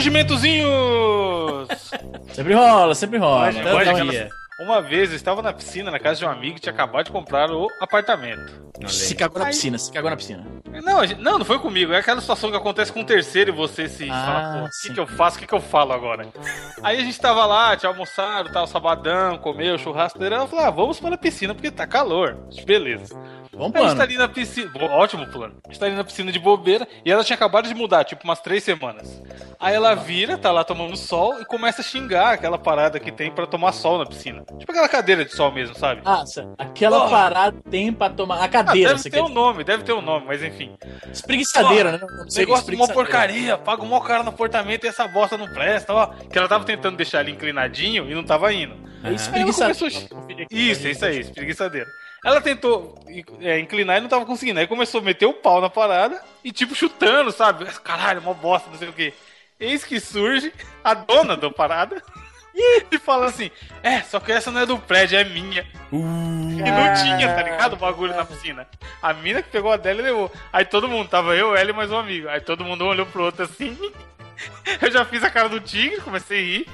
Constrangimentozinhos! Sempre rola, sempre rola. Pode, Todo pode, dia. Uma vez eu estava na piscina, na casa de um amigo que tinha acabado de comprar o apartamento. Se cagou na piscina, se cagou na piscina. Não, gente- não, não foi comigo. É aquela situação que acontece com um terceiro e você se Ah, fala, pô, o que, que eu faço, o que, que eu falo agora? Aí a gente tava lá, tinha almoçado, tal, sabadão, comeu, churrasco. Eu falei, ah, vamos para a piscina porque tá calor. Beleza. Bom Aí a gente tá plano. ali na piscina. Ótimo plano. A gente tá ali na piscina de bobeira e ela tinha acabado de mudar, tipo umas três semanas. Aí ela vira, tá lá tomando sol e começa a xingar aquela parada que tem pra tomar sol na piscina. Tipo aquela cadeira de sol mesmo, sabe? Ah, aquela Porra. parada tem pra tomar. A Ah, cadeira, deve você ter quer um nome, deve ter um nome, mas enfim. Espreguiçadeira, né? Não, não Esse sei, negócio de uma porcaria, paga o maior cara no apartamento e essa bosta não presta, ó. Que ela tava tentando deixar ele inclinadinho e não tava indo. É Aí ela começou Isso, é isso aí, espreguiçadeira. Ela tentou é, inclinar e não tava conseguindo. Aí começou a meter o pau na parada e, tipo, chutando, sabe? Caralho, uma bosta, não sei o quê. Eis que surge a dona da parada e fala assim: É, só que essa não é do prédio, é minha. E não tinha, tá ligado? O bagulho na piscina. A mina que pegou a dela e levou. Aí todo mundo, tava eu, ela e mais um amigo. Aí todo mundo olhou pro outro assim. Eu já fiz a cara do tigre, comecei a rir.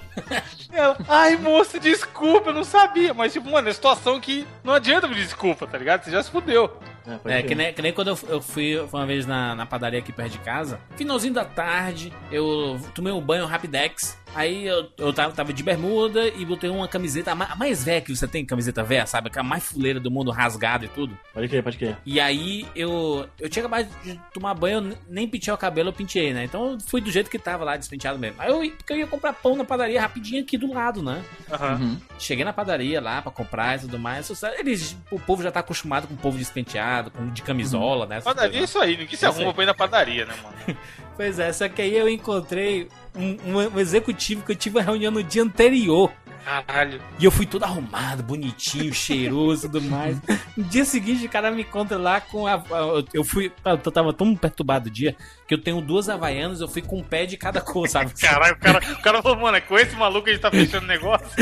Ela, ai moça, desculpa, eu não sabia. Mas, tipo, mano, é situação que não adianta pedir desculpa, tá ligado? Você já se fudeu. É, É, que nem, que nem quando eu, eu fui uma vez na, na padaria aqui perto de casa. Finalzinho da tarde, eu tomei um banho Rapidex. Aí eu, eu tava, tava de bermuda e botei uma camiseta, a ma- a mais velha que você tem, camiseta velha, sabe? Aquela mais fuleira do mundo, rasgada e tudo. Pode crer, pode crer. E aí eu, eu tinha acabado de tomar banho, eu ne- nem pintei o cabelo, eu pintei, né? Então eu fui do jeito que tava lá, despenteado mesmo. Aí eu, ia- porque eu ia comprar pão na padaria rapidinho aqui do lado, né? Aham. Uhum. Cheguei na padaria lá pra comprar e tudo mais. Eles, o povo já tá acostumado com o povo despenteado, com de camisola, né? essas Padaria é coisas. isso aí, ninguém se Eu arruma pra ir na padaria, né, mano? Pois é, só que aí eu encontrei um, um- executivo que eu tive uma reunião no dia anterior. Caralho. E eu fui todo arrumado, bonitinho, cheiroso e tudo mais. No dia seguinte, o cara me encontra lá com a. Eu fui. Eu tava tão perturbado o dia que eu tenho duas havaianas, eu fui com um pé de cada cor, sabe? Caralho, o cara, o cara falou, mano, é com esse maluco que a gente tá fechando negócio.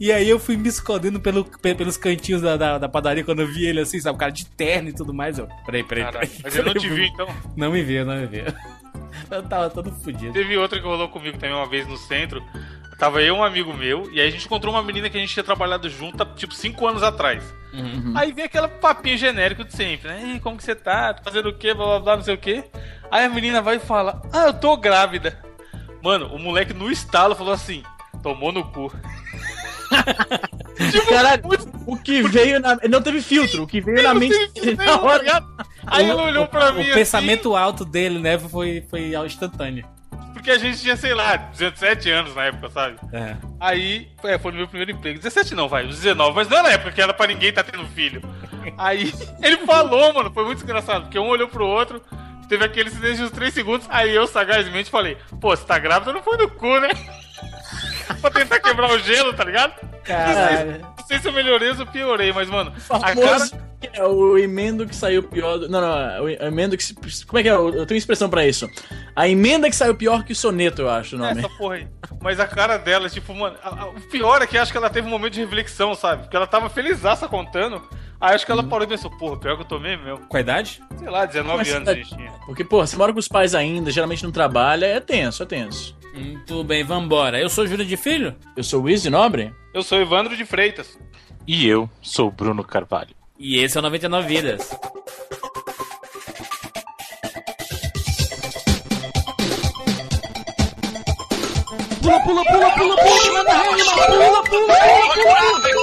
E aí eu fui me escondendo pelo, pe- pelos cantinhos da, da, da padaria quando eu vi ele assim, sabe? O cara de terno e tudo mais. Eu, peraí, peraí, Caralho, peraí. mas ele não te viu, então. Não me viu, não me viu. Eu tava todo fodido. Teve outra que rolou comigo também uma vez no centro. Tava eu e um amigo meu, e aí a gente encontrou uma menina que a gente tinha trabalhado junto tipo, cinco anos atrás. Aí vem aquele papinho genérico de sempre, né? Ei, como que você tá? Tá Fazendo o quê? Blá blá blá, não sei o quê. Aí a menina vai e fala: Ah, eu tô grávida. Mano, o moleque no estalo falou assim: Tomou no cu. tipo, Caralho, muito- o que veio na. Não teve filtro, o que veio na mente dele na tá hora. Aí ele olhou pra o, mim O assim, pensamento alto dele, né, foi, foi ao instantâneo. Porque a gente tinha, sei lá, 17 anos na época, sabe? É. Aí, é, foi no meu primeiro emprego. 17 não, vai, uns 19, mas não era na época que era pra ninguém tá tendo filho. Aí, ele falou, mano, foi muito engraçado, porque um olhou pro outro, teve aquele silêncio de uns 3 segundos, aí eu sagazmente falei, pô, você tá grávida, não foi no cu, né? pra tentar quebrar o gelo, tá ligado? Caralho. Não sei se eu melhorei ou se eu piorei, mas, mano, a cara... É o emendo que saiu pior. Do... Não, não, o emendo que. se- Como é que é? Eu tenho expressão pra isso. A emenda que saiu pior que o soneto, eu acho o nome. Essa porra aí. Mas a cara dela, tipo, mano, a- a- o pior é que acho que ela teve um momento de reflexão, sabe? Porque ela tava felizaça contando. Aí acho que ela parou e pensou, porra, pior que eu tomei mesmo. Com a idade? Sei lá, 19 Mas anos tá- a gente tinha. Porque, pô, você mora com os pais ainda, geralmente não trabalha, é tenso, é tenso. Muito bem, vambora. Eu sou Júlio de Filho? Eu sou o Wiz de Nobre? Eu sou Evandro de Freitas. E eu sou Bruno Carvalho. E esse é o 99 Vidas. Pula, pula, pula, pula, pula, manda rima, pula, pula, pula, pula.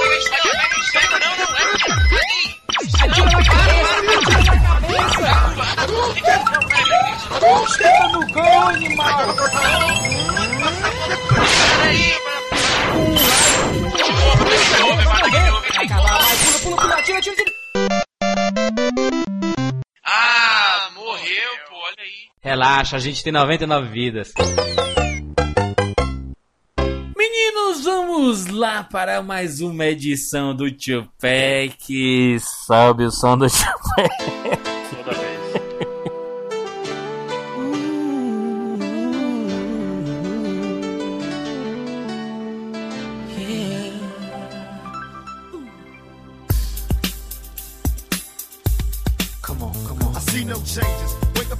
Ah, Relaxa, a gente tem 99 vidas. Meninos, vamos lá para mais uma edição do Tupac. Sobe o som do Tupac. Toda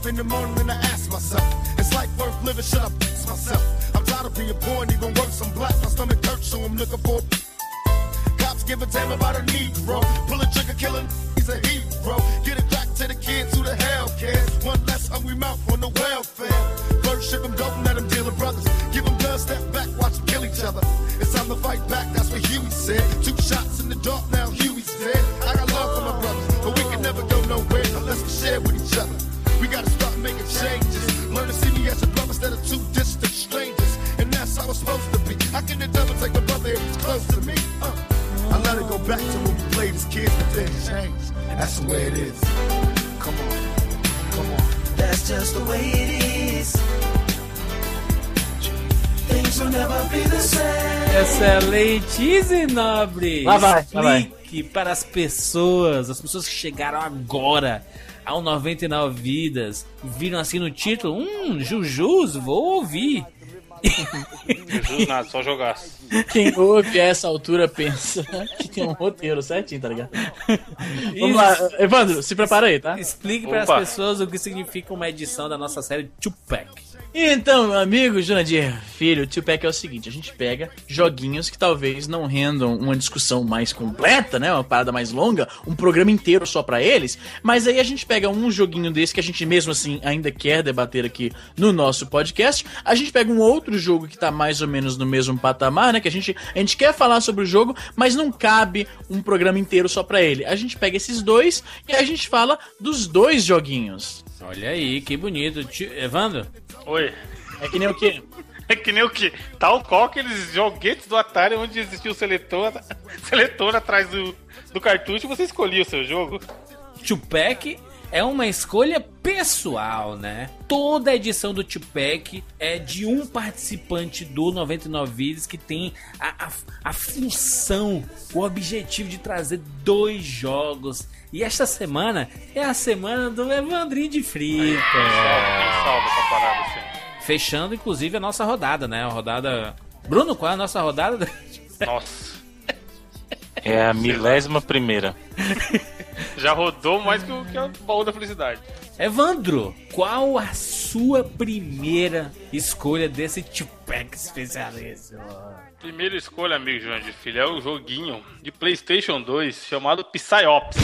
in the morning and I ask myself, is life worth living? Should I fix myself? I'm tired of being poor and even worse, I'm black. My stomach hurts, so I'm looking for. Cops give a damn about a Negro. Pull a trigger, killing, he's a hero. Get it back to the kids who the hell cares. One less hungry mouth on the welfare. First ship them, don't let them deal with brothers. Give them blood, step back, watch them kill each other. It's time to fight back, that's what Huey said. Two shots in the dark, now Huey's dead. I got love for my brothers, but we can never go nowhere unless we share with each other. We gotta start making changes. Learn to see me as a brother instead of two distant strangers. And that's how it's supposed to be. How can the devil take my brother if he's close to me? Uh. I let it go back to when we played as kids, but things changed. That's the way it is. Come on, come on. That's just the way it is. Things will never be the same. Excelentíssimo nobre! Lá vai, lá vai. Explique para as pessoas, as pessoas que chegaram agora ao 99 Vidas, viram assim no título, hum, Jujus, vou ouvir. Jesus, nada, só jogar. Quem ouve a essa altura pensa que tem um roteiro certinho, tá ligado? Vamos lá, Evandro, se prepara aí, tá? Explique para as pessoas o que significa uma edição da nossa série Tupac. Então, meu amigo Jurandir Filho, o Tupac é o seguinte: a gente pega joguinhos que talvez não rendam uma discussão mais completa, né? Uma parada mais longa, um programa inteiro só pra eles. Mas aí a gente pega um joguinho desse que a gente mesmo assim ainda quer debater aqui no nosso podcast. A gente pega um outro jogo que tá mais ou menos no mesmo patamar, né? Que a gente, a gente quer falar sobre o jogo, mas não cabe um programa inteiro só pra ele. A gente pega esses dois e a gente fala dos dois joguinhos. Olha aí, que bonito. Evandro, Oi. É que nem o quê? É que nem o que? Tal qual aqueles joguetes do Atari onde existia o seletor, seletor atrás do, do cartucho e você escolhia o seu jogo. Tupac é uma escolha pessoal, né? Toda edição do Tupac é de um participante do 99 Vidas que tem a, a, a função, o objetivo de trazer dois jogos. E esta semana é a semana do Evandrinho de Frita. Quem salva essa parada assim? Fechando, inclusive, a nossa rodada, né? A rodada. Bruno, qual é a nossa rodada? Nossa. É a milésima primeira. Já rodou mais que o, que o baú da felicidade. Evandro, qual a sua primeira escolha desse Tupac especialíssimo? Primeira escolha, amigo João de Filho, é o joguinho de PlayStation 2 chamado Psyops.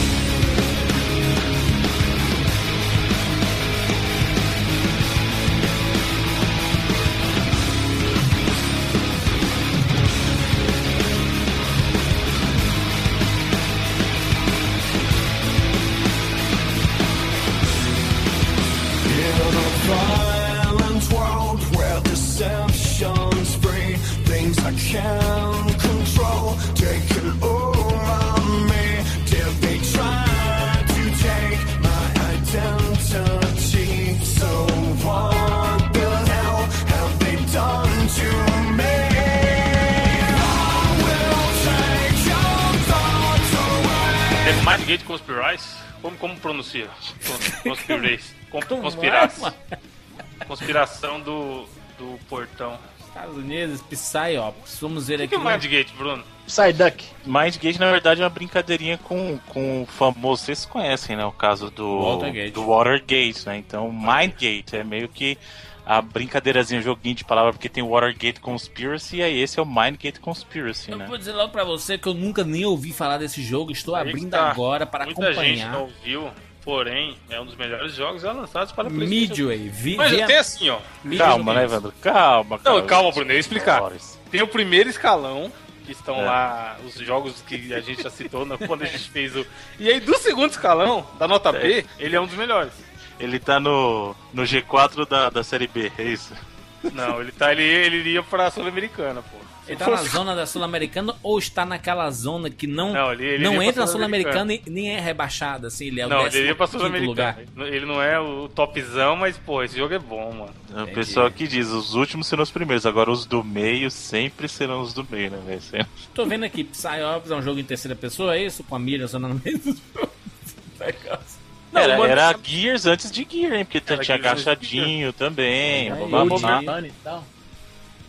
Mindgate Conspiracy? Como, como pronuncia? Cons- Conspiracy. Com- Conspiracy. Conspiração do, do portão. Estados Unidos, Psyops. Vamos ver O que aqui. é Mindgate, Bruno? Psyduck. Mindgate, na verdade, é uma brincadeirinha com, com o famoso. Vocês conhecem, né? O caso do Watergate. do Watergate, né? Então, Mindgate é meio que a brincadeirazinha, o joguinho de palavra, porque tem Watergate Conspiracy, e aí esse é o Mindgate Conspiracy, Eu né? vou dizer logo pra você que eu nunca nem ouvi falar desse jogo. Estou Aí abrindo tá. agora para Muita gente acompanhar. não viu, porém, é um dos melhores jogos já lançados para PlayStation. Midway. Vi, Mas vi a- tem assim, ó. Midway Calma, né. Evandro? Calma, Não, calma, Bruno, eu explicar. Horas. Tem o primeiro escalão, que estão É. lá os jogos que a gente já citou né, quando a gente fez o. E aí, do segundo escalão, da nota B, ele é um dos melhores. Ele tá no, no G4 da, da série B, é isso? Não, ele tá ele, ele iria pra Sul-Americana, pô. Ele tá na zona da Sul-Americana ou está naquela zona que não, Não, ele- ele não entra na Sul-Americana. E nem é rebaixado, assim, ele é o Não, ele iria pra 15º Sul-Americana. lugar. Ele não é o topzão, mas, pô, esse jogo é bom, mano. É o pessoal que diz, os últimos serão os primeiros, agora os do meio sempre serão os do meio, né, velho? Sempre. Tô vendo aqui, Psyops é um jogo em terceira pessoa, é isso? Com a mira só no meio do jogo. Legal. Não, era, mano, era Gears antes de Gear, hein? Porque tinha agachadinho também. Blá. Money e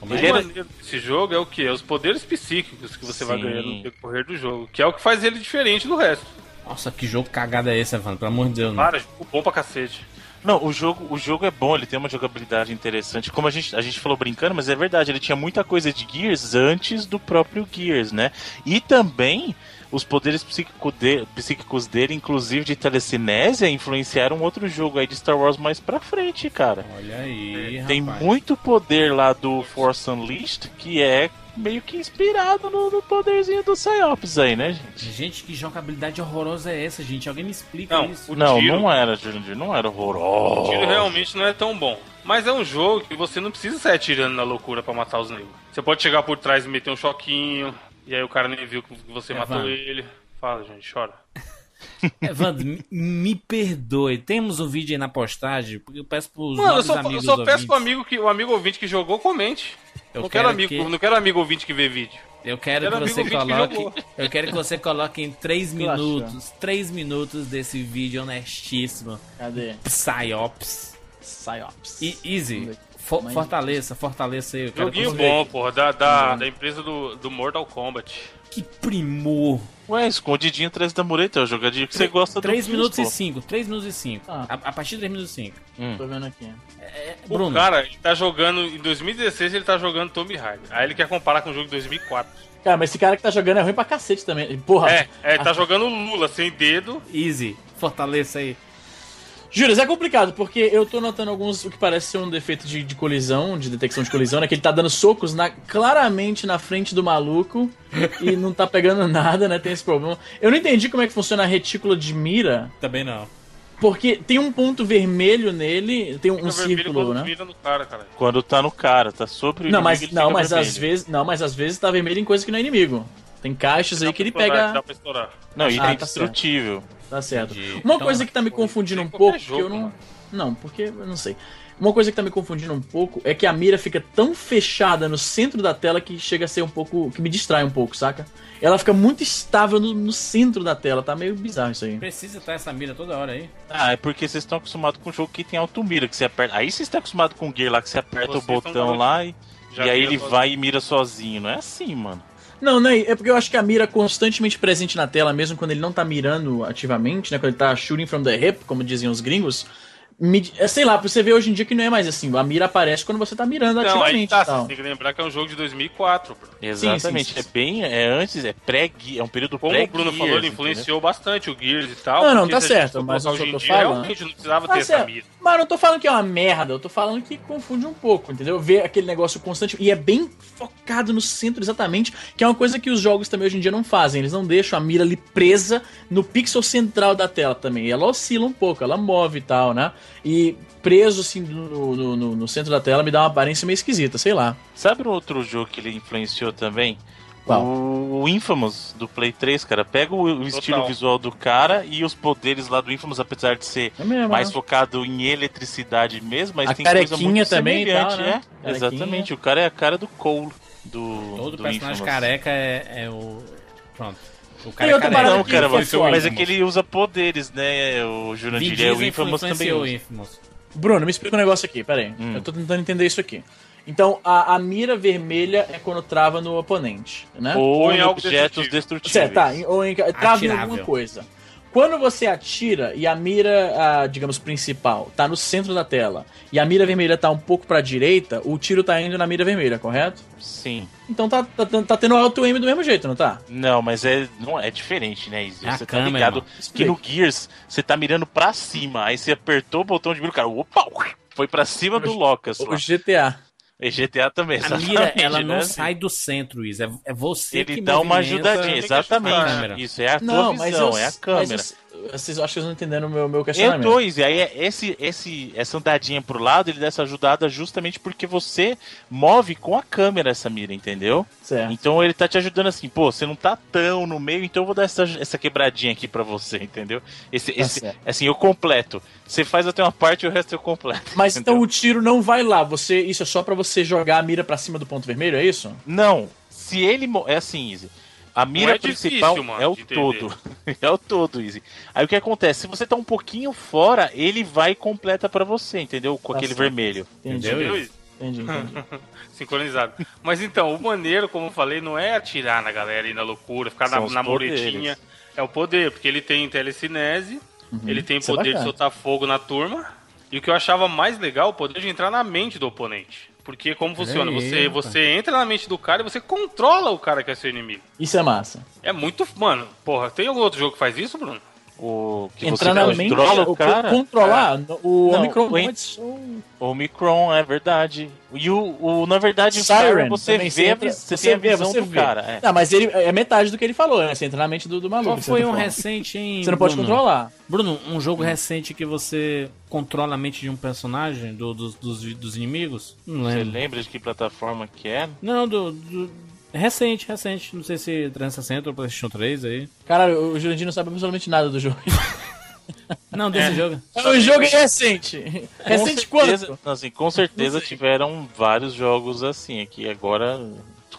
maneiro desse jogo é o que? É os poderes psíquicos que você vai Sim. ganhando no decorrer do jogo. Que é o que faz ele diferente do resto. Nossa, que jogo cagado é esse, Evandro? Pelo amor de Deus. Para, jogo bom pra cacete. Não, o jogo, o jogo é bom, ele tem uma jogabilidade interessante. Como a gente, a gente falou brincando, mas é verdade, ele tinha muita coisa de Gears antes do próprio Gears, né? E também os poderes psíquico de- psíquicos dele, inclusive de telecinésia, influenciaram outro jogo aí de Star Wars mais pra frente, cara. Olha aí, Tem rapaz. muito poder lá do Force Unleashed que é meio que inspirado no, no poderzinho do Psyops aí, né, gente? Gente, que jogabilidade horrorosa é essa, gente? Alguém me explica Não, isso. o Não, tiro- não era, Jurandir, não era O horroroso. tiro realmente não é tão bom. Mas é um jogo que você não precisa sair atirando na loucura pra matar os negros. Você pode chegar por trás e meter um choquinho, e aí o cara nem viu que você É, matou ele. Fala, gente, chora. Evandro, me, me perdoe. Temos um vídeo aí na postagem, porque eu peço pros Mano, eu só, eu só peço pro ouvintes. amigo, que, o amigo ouvinte que jogou, comente. Eu não quero, quero amigo, que- não quero amigo ouvinte que vê vídeo. Eu quero Era que você que coloque. jogou. Eu quero que você coloque em 3 Tu minutos. 3 minutos desse vídeo honestíssimo. Cadê? Psyops. Psyops. E Easy. fo- Mas- fortaleça, fortaleça aí. Eu quero Joguinho que bom, porra, da, da, da empresa do, do Mortal Kombat. Que primor. Ué, escondidinho atrás da mureta, é o jogadinho que você gosta do 3 Fizz, minutos e 5. 3 minutos e 5. Ah. A, a partir de 3 minutos e 5. Tô vendo aqui. É, O Bruno, cara, ele tá jogando, em 2016 ele tá jogando Tomb Raider. Aí ele quer comparar com o jogo de 2004. Cara, mas esse cara que tá jogando é ruim pra cacete também. Porra. É, é, ele tá jogando Lula sem dedo. Easy. Fortaleça aí. Júlio, é complicado, porque eu tô notando alguns, o que parece ser um defeito de, de colisão, de detecção de colisão, né? Que ele tá dando socos na, claramente na frente do maluco e não tá pegando nada, né? Tem esse problema. Eu não entendi como é que funciona a retícula de mira, Também não. porque tem um ponto vermelho nele, tem um, um círculo, quando né? mira no cara, cara. Quando tá no cara, tá sobre o Não, inimigo, mas, não, mas às vermelho. vezes, não, mas às vezes tá vermelho em coisa que não é inimigo. Tem caixas aí que ele estourar, pega. Dá pra estourar. Não, e Ah, tem tá destrutível. Tá certo. Entendi. Uma Então, coisa que tá me confundindo um pouco, qualquer que eu jogo, não. mano. Não, porque eu não sei. Uma coisa que tá me confundindo um pouco é que a mira fica tão fechada no centro da tela que chega a ser um pouco. que me distrai um pouco, saca? Ela fica muito estável no, no centro da tela, tá meio bizarro isso aí. Precisa estar essa mira toda hora aí. Ah, é porque vocês estão acostumados com um jogo que tem auto-mira, que você aperta. Aí vocês estão acostumados com o Gear lá, que você aperta Vocês o botão lá e, Já e aí ele sozinho. vai e mira sozinho. Não é assim, mano. Não, não é, é porque eu acho que a mira constantemente presente na tela, mesmo quando ele não tá mirando ativamente, né? Quando ele tá shooting from the hip, como diziam os gringos. É, sei lá, você vê hoje em dia que não é mais assim. A mira aparece quando você tá mirando Não, aí ativamente tá, e tal. você tem que lembrar que é um jogo de 2004, bro. Exatamente. sim, sim. É bem. É antes, é pré-Gear. É um período Como pré o Bruno falou, ele influenciou bastante o Gears e tal. Não, não, tá certo, mas que hoje eu em tô dia, falando- realmente não precisava Tá ter essa certo. mira. Mas eu não tô falando que é uma merda, eu tô falando que confunde um pouco, entendeu? Ver aquele negócio constante. E é bem focado no centro exatamente, que é uma coisa que os jogos também hoje em dia não fazem. Eles não deixam a mira ali presa no pixel central da tela também. Ela oscila um pouco, ela move e tal, né? E preso assim no, no- no- no centro da tela me dá uma aparência meio esquisita, sei lá. Sabe um outro jogo que ele influenciou também? Qual? O Infamous do Play 3, cara. Pega o, o estilo visual do cara e os poderes lá do Infamous, apesar de ser É mesmo, mais né? focado em eletricidade mesmo, mas A tem coisa carequinha muito também semelhante, tal, né? é. Carequinha. Exatamente, o cara é a cara do Cole do, Todo do personagem Infamous. careca é, é o. Pronto. O cara é Não, cara, mas, foda. mas é que ele usa poderes, né? O Jurandir, é o Infamous também o. Infamous. Bruno, me explica um negócio aqui, pera aí. Hum. Eu tô tentando entender isso aqui. Então, a, a mira vermelha é quando trava no oponente, né? Ou Ou em em objetos destrutivo. destrutíveis. Certo, tá. em- Ou em, trava em Atirável. alguma coisa. Quando você atira e a mira, a, digamos, principal tá no centro da tela e a mira vermelha tá um pouco pra direita, o tiro tá indo na mira vermelha, correto? Sim. Então tá, tá, tá tendo auto-aim do mesmo jeito, não tá? Não, mas é, não, é diferente, né, Izzy? É a Você tá câmera, ligado mano. que no Gears você tá mirando pra cima, aí você apertou o botão de mira, o cara, opa, foi pra cima do Locus lá. O GTA. E GTA também, A mira, ela não né? sai do centro, Isa. É, é você Ele que dá uma ajudadinha, exatamente. Isso é a tua Não, mas visão, eu, é a mas câmera. Vocês acham que vocês não entenderam o meu, meu Eu questionamento. tô, Izzy, aí é esse, esse, essa andadinha pro lado, ele dá essa ajudada justamente porque você move com a câmera essa mira, entendeu? Certo. Então ele tá te ajudando assim, pô, você não tá tão no meio, então eu vou dar essa, essa quebradinha aqui pra você, entendeu? Esse, esse, certo. assim, eu completo. Você faz até uma parte e o resto eu completo. Mas então entendeu? o tiro não vai lá. Você, isso é só pra você jogar a mira pra cima do ponto vermelho, é isso? Não, se ele. É assim, Easy. A mira é difícil, principal mano, é o de todo. é o todo, Easy. Aí o que acontece? Se você tá um pouquinho fora, ele vai e completa pra você, entendeu? Com Tá aquele certo. vermelho. Entendi. Entendeu? Isso? Entendi, entendi. Sincronizado. Mas então, o maneiro, como eu falei, não é atirar na galera e na loucura, ficar na, São na poderes. muretinha. É o poder, porque ele tem telecinese, ele tem Isso é poder de bacana. soltar fogo na turma. E o que eu achava mais legal, o poder de entrar na mente do oponente. Porque como funciona? aí, Você, você entra na mente do cara e você controla o cara que é seu inimigo. Isso é massa. É muito. Mano, porra, tem algum outro jogo que faz isso, Bruno? O que Entrar você na mente, controla o cara. controlar, o Não, Omicron o pode ser um- O Omicron, é verdade. E o, o na verdade, o Siren, você vê, a entra- você tem a visão do cara. É. Não, mas ele é metade do que ele falou, né? Você entra na mente do, do maluco. Qual foi um forma. recente, hein? Você não pode Bruno? controlar. Bruno, um jogo recente que você controla a mente de um personagem, do- dos, dos, dos inimigos? Não Você lembro. lembra de que plataforma que é? Não, do, do- Recente, recente. Não sei se 360 ou PlayStation 3 aí. Caralho, o Jurandir não sabe absolutamente nada do jogo. Não, desse jogo. o jogo é recente. Recente com certeza, quanto? Assim, com certeza tiveram vários jogos assim. Aqui agora,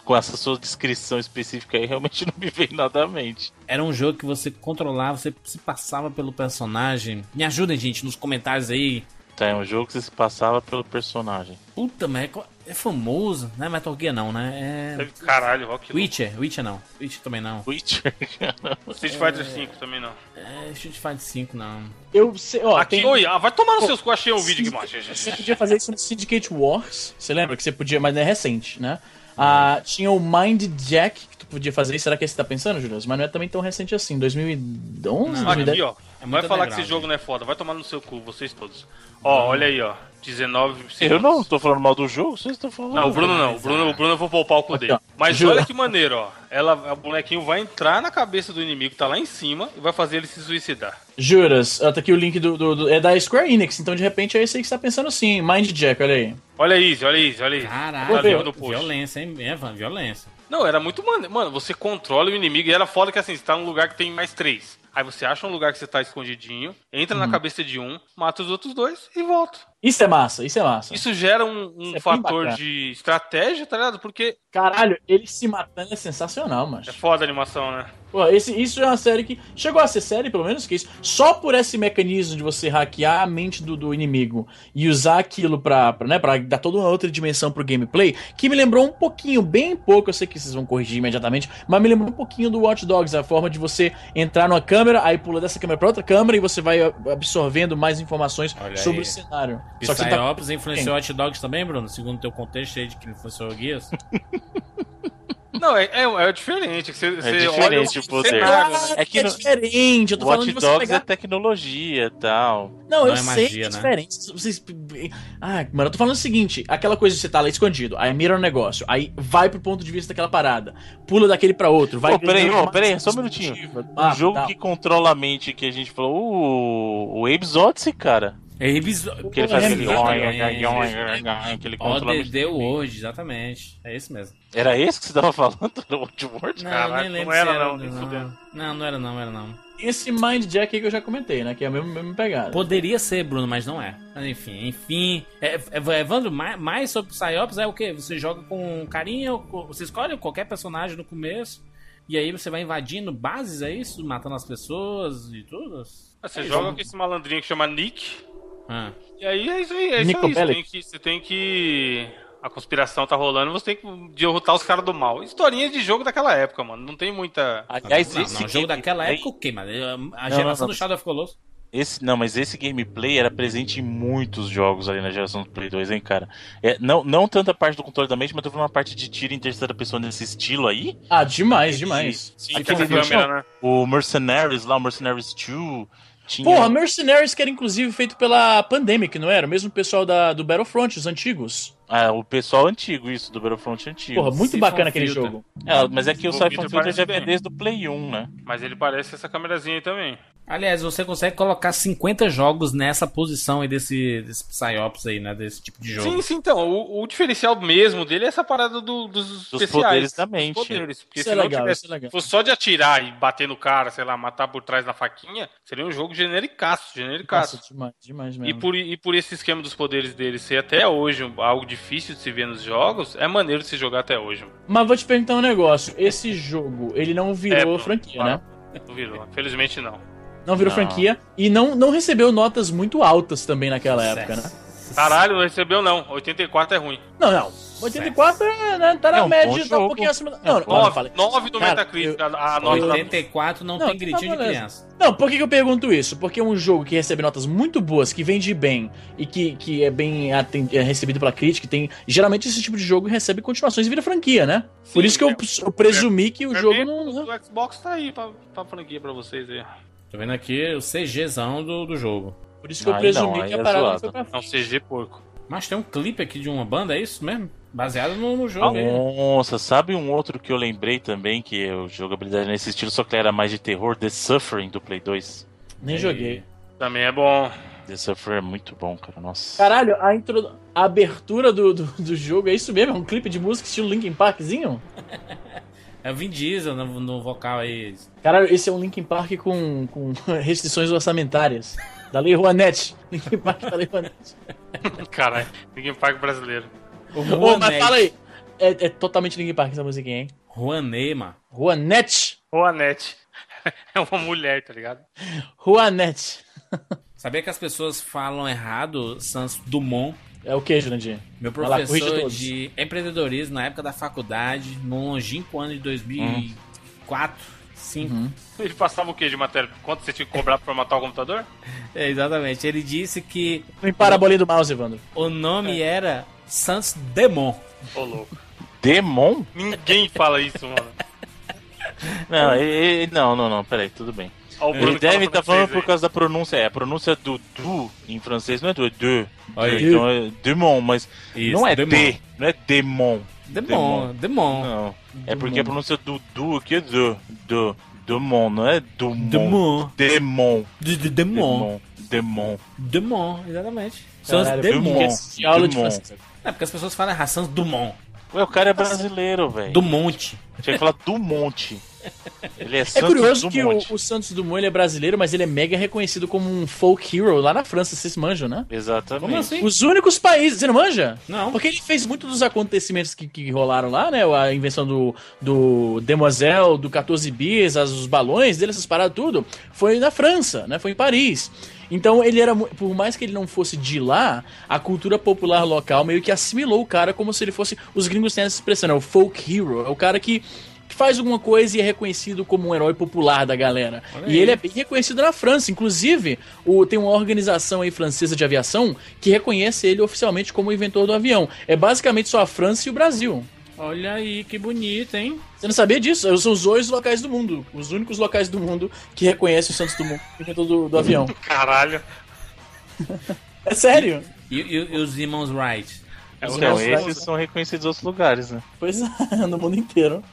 com essa sua descrição específica aí, realmente não me veio nada à mente. Era um jogo que você controlava, você se passava pelo personagem. Me ajudem, gente, nos comentários aí. Tá, é um jogo que você se passava pelo personagem. Puta, mas é é famoso. Não é Metal Gear, não, né? É. Caralho, Rock. Witcher, Witcher não. Witcher também não. Witcher, cara. Street Fighter V também não. É, Street Fighter 5 não. Eu sei, ó, Aqui, tem... oi, ah, vai tomar nos seus cu, achei um vídeo aqui, Você macho. podia fazer isso no Syndicate Wars. Você lembra que você podia, mas não é recente, né? Ah, tinha o Mind Jack que tu podia fazer. Será que esse você tá pensando, Julius? Mas não é também tão recente assim. 2011, Não, Aqui, 2010. ó. É vai falar que esse jogo não é foda. Vai tomar no seu cu, vocês todos. Ó, olha aí, ó. 19 Eu não tô falando mal do jogo, vocês estão falando. Não, o Bruno não. O Bruno, o Bruno eu vou poupar o cu dele. Mas Jura? olha que maneiro, ó. Ela, o bonequinho vai entrar na cabeça do inimigo que tá lá em cima e vai fazer ele se suicidar. Juras, tá aqui o link do, do- do- É da Square Enix, então de repente é esse aí que você tá pensando sim. Mind Jack, olha aí. Olha isso, olha isso, olha isso. Caralho, Tá violência, hein? É, Van, violência. Não, era muito maneiro. Mano, você controla o inimigo e era foda que assim, você tá num lugar que tem mais três. Aí você acha um lugar que você tá escondidinho, entra Uhum. na cabeça de um, mata os outros dois e volta. Isso é massa, isso é massa. Isso gera um, um Isso é fator de estratégia, tá ligado? Porque Caralho, ele se matando é sensacional, mano. é foda a animação, né? Pô, esse, isso é uma série que chegou a ser série, pelo menos, que isso. Só por esse mecanismo de você hackear a mente do, do inimigo e usar aquilo pra, pra, né, pra dar toda uma outra dimensão pro gameplay, que me lembrou um pouquinho, bem pouco, eu sei que vocês vão corrigir imediatamente, mas me lembrou um pouquinho do Watch Dogs, a forma de você entrar numa câmera, aí pula dessa câmera pra outra câmera e você vai a- absorvendo mais informações Olha sobre aí. o cenário. Tá Psyops influenciou Hot Dogs também, Bruno? Segundo o teu contexto aí de que influenciou o Gears? Não, é, é, é diferente. Você, você diferente olha o poder. cenário, né? É É que é no- diferente, eu tô falando Watch de você Dogs pegar é tecnologia e tal. Não, Não eu é sei magia, que é né? diferente. Vocês... Ah, mano, eu tô falando o seguinte: aquela coisa de você tá lá escondido, aí mira um negócio, aí vai pro ponto de vista daquela parada, pula daquele pra outro, vai. Pô, peraí, ô, peraí, só um minutinho. Um Ah, jogo tá. que controla a mente que a gente falou, o, o Abe's Odyssey, cara. É Abe's... Que ele faz É, aquele exatamente. que ele controla mente. hoje, exatamente. É isso mesmo. Era esse que você tava falando? Era o Outward? Não, Caralho, nem lembro não era se não, não. fudendo. Não, não era não, era não. Esse Mind Jack aí que eu já comentei, né? Que é a mesma, mesma pegada. Poderia ser, Bruno, mas não é. Mas enfim, enfim. É, é, Evandro, mais, mais sobre Psyops é o quê? Você joga com carinha, com- você escolhe qualquer personagem no começo, e aí você vai invadindo bases, é isso? Matando as pessoas e tudo? Você joga com esse malandrinho que chama Nick. Ah. E aí é isso aí, é isso aí. Você tem, que, você tem que. A conspiração tá rolando, você tem que derrotar os caras do mal. Historinha de jogo daquela época, mano. Não tem muita. Aliás, não, esse não, jogo game- daquela época o quê, mano? A Não, geração não, não. do Shadow of Colossus. Esse, não, mas esse gameplay era presente em muitos jogos ali na geração do Play 2, hein, cara? É, não, não tanto a parte do controle da mente, mas tô falando uma parte de tiro em terceira pessoa nesse estilo aí. Ah, demais, demais. Sim, Aquele aquela câmera, né? O Mercenaries lá, o Mercenaries 2. Tinha... Porra, Mercenaries que era inclusive feito pela Pandemic, não era? O mesmo pessoal da, do Battlefront, os antigos. Ah, o pessoal antigo, isso, do Battlefront antigo. Porra, muito Siphon bacana aquele Filter. jogo. É, mas é que o Siphon Filter já vem bem. desde o Play 1, né? Mas ele parece essa câmerazinha aí também. Aliás, você consegue colocar 50 jogos nessa posição aí desse, desse Psyops aí, né? Desse tipo de jogo. Sim, sim, então. O, o diferencial mesmo dele é essa parada do- dos, Dos especiais. poderes da dos mente. poderes. Porque Isso se é não legal, tivesse, isso é legal. fosse só de atirar e bater no cara, sei lá, matar por trás na faquinha, seria um jogo genericaço, genericaço. Nossa, demais, demais E mesmo. por, e por esse esquema dos poderes dele ser até hoje algo difícil de se ver nos jogos, é maneiro de se jogar até hoje. Mas vou te perguntar um negócio. Esse jogo, ele não virou É, franquia, para. né? Não virou. Infelizmente não. Não virou Não. franquia e não, não recebeu notas muito altas também naquela Sucesso. época, né? Caralho, não recebeu não. 84 é ruim. Não, não. 84 é, né, tá na É um média, tá um pouquinho acima. Não, não, não, 9, falei. 9 do Cara, Metacritic. eu- a, a nota da- 84 não, Não, tem tá gritinho de criança. Não, por que, que eu pergunto isso? Porque um jogo que recebe notas muito boas, que vende bem e que, que é bem aten- é recebido pela crítica. Tem, geralmente esse tipo de jogo recebe continuações e vira franquia, né? Por Sim, isso que eu, é- eu presumi que o jogo não. O Xbox tá aí pra, pra franquia pra vocês aí. Tô vendo aqui o CGzão do, do jogo. Por isso que eu Aí presumi não, aí que a é parada não zoado. foi pra Não, frente. CG porco. Mas tem um clipe aqui de uma banda, é isso mesmo? Baseado no, no jogo. aí. Nossa, sabe um outro que eu lembrei também, que é o jogabilidade nesse estilo, só que era mais de terror, The Suffering do Play 2. Nem joguei. Também é bom. The Suffering é muito bom, cara. Nossa. Caralho, a, intro... a abertura do, do, do jogo é isso mesmo? É um clipe de música estilo Linkin Parkzinho? É o Vin Diesel no, no vocal aí. Caralho, esse é um Linkin Park com, com restrições orçamentárias. Da Lei Rouanet. Linkin Park da Lei Rouanet. Caralho, Linkin Park brasileiro. O Ô, mas fala aí. É, é totalmente Linkin Park essa musiquinha, hein? Rouanet, mano. Rouanet. É uma mulher, tá ligado? Rouanet. Sabia que as pessoas falam errado Santos Dumont? É o que, Jurandir? Meu lá, professor todos. de empreendedorismo na época da faculdade, no longínquo ano de 2004, 2005. Uhum. Ele passava o que de matéria? Quanto você tinha que cobrar pra formatar o computador? É, exatamente. Ele disse que Não empara a bolinha do mouse, Evandro. o nome era Santos Demon. Ô, louco. Demon? Ninguém fala isso, mano. Não, ele- não, não, não, peraí, tudo bem. Ó, o Bruno Ele deve estar francês falando aí. por causa da pronúncia. É, a pronúncia do du em francês não é do de. Olha aí. Então é demon, mas Isso, não é demon. de, não é demon. Demon, Demon. Não. É porque a pronúncia do du aqui é do, do, demon, não é do Demon. Demon. De- de- Demon. Demon. Demon, exatamente. Santos Caralho, Demon. Demon. De. É porque as pessoas falam Santos Dumont. Ué, o cara é brasileiro, velho. Do Monte. Tinha que falar do monte. Ele é É Santos curioso que o, o Santos Dumont ele é brasileiro, mas ele é mega reconhecido como um folk hero lá na França, vocês manjam, né? Exatamente. Como assim? Os únicos países, você não manja? Não. Porque ele fez muito dos acontecimentos que, que rolaram lá, né? A invenção do, do Demoiselle, do 14 bis, as, os balões dele, essas paradas tudo, foi na França, né? Foi em Paris. Então ele era, por mais que ele não fosse de lá, a cultura popular local meio que assimilou o cara como se ele fosse. Os gringos têm essa expressão, né? O folk hero. É o cara que, que faz alguma coisa e é reconhecido como um herói popular da galera. E ele é bem reconhecido na França. Inclusive, o, tem uma organização aí francesa de aviação que reconhece ele oficialmente como o inventor do avião. É basicamente só a França e o Brasil. Olha aí, que bonito, hein? Você não sabia disso? São os dois locais do mundo. Os únicos locais do mundo que reconhecem o Santos Dumont como inventor do, do avião. Caralho. É sério? E, e- e os irmãos Wright? É Então, esses são reconhecidos em outros lugares, né? Pois é, no mundo inteiro.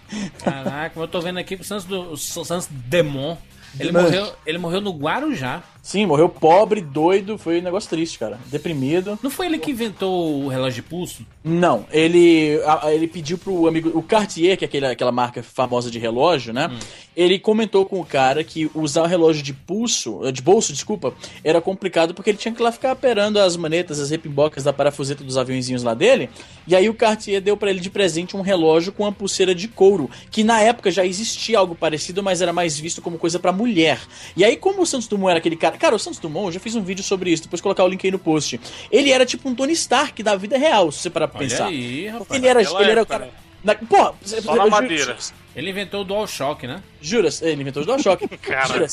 Caraca, eu tô vendo aqui o Santos, do, o Santos Demon, ele Demon. morreu, ele morreu no Guarujá. Sim, morreu pobre, doido, foi um negócio triste, cara. Deprimido. Não foi ele que inventou o relógio de pulso? Não, ele, a- ele pediu pro amigo. O Cartier, que é aquele, aquela marca famosa de relógio, né? Ele comentou com o cara que usar o relógio de pulso, de bolso, desculpa, era complicado porque ele tinha que lá ficar operando as manetas, as repimbocas da parafuseta dos aviãozinhos lá dele. E aí o Cartier deu pra ele de presente um relógio com uma pulseira de couro, que na época já existia algo parecido, mas era mais visto como coisa pra mulher. E aí, como o Santos Dumont era aquele cara. Cara, o Santos Dumont, eu já fiz um vídeo sobre isso, depois colocar o link aí no post. Ele era tipo um Tony Stark da vida real, se você parar pra Olha pensar. aí, rapaz. Ele era, ele era o época, cara. né? Na, porra, Só na eu- madeira. Ele inventou o DualShock, né? jura, ele inventou os DualShock. Cara. Jura,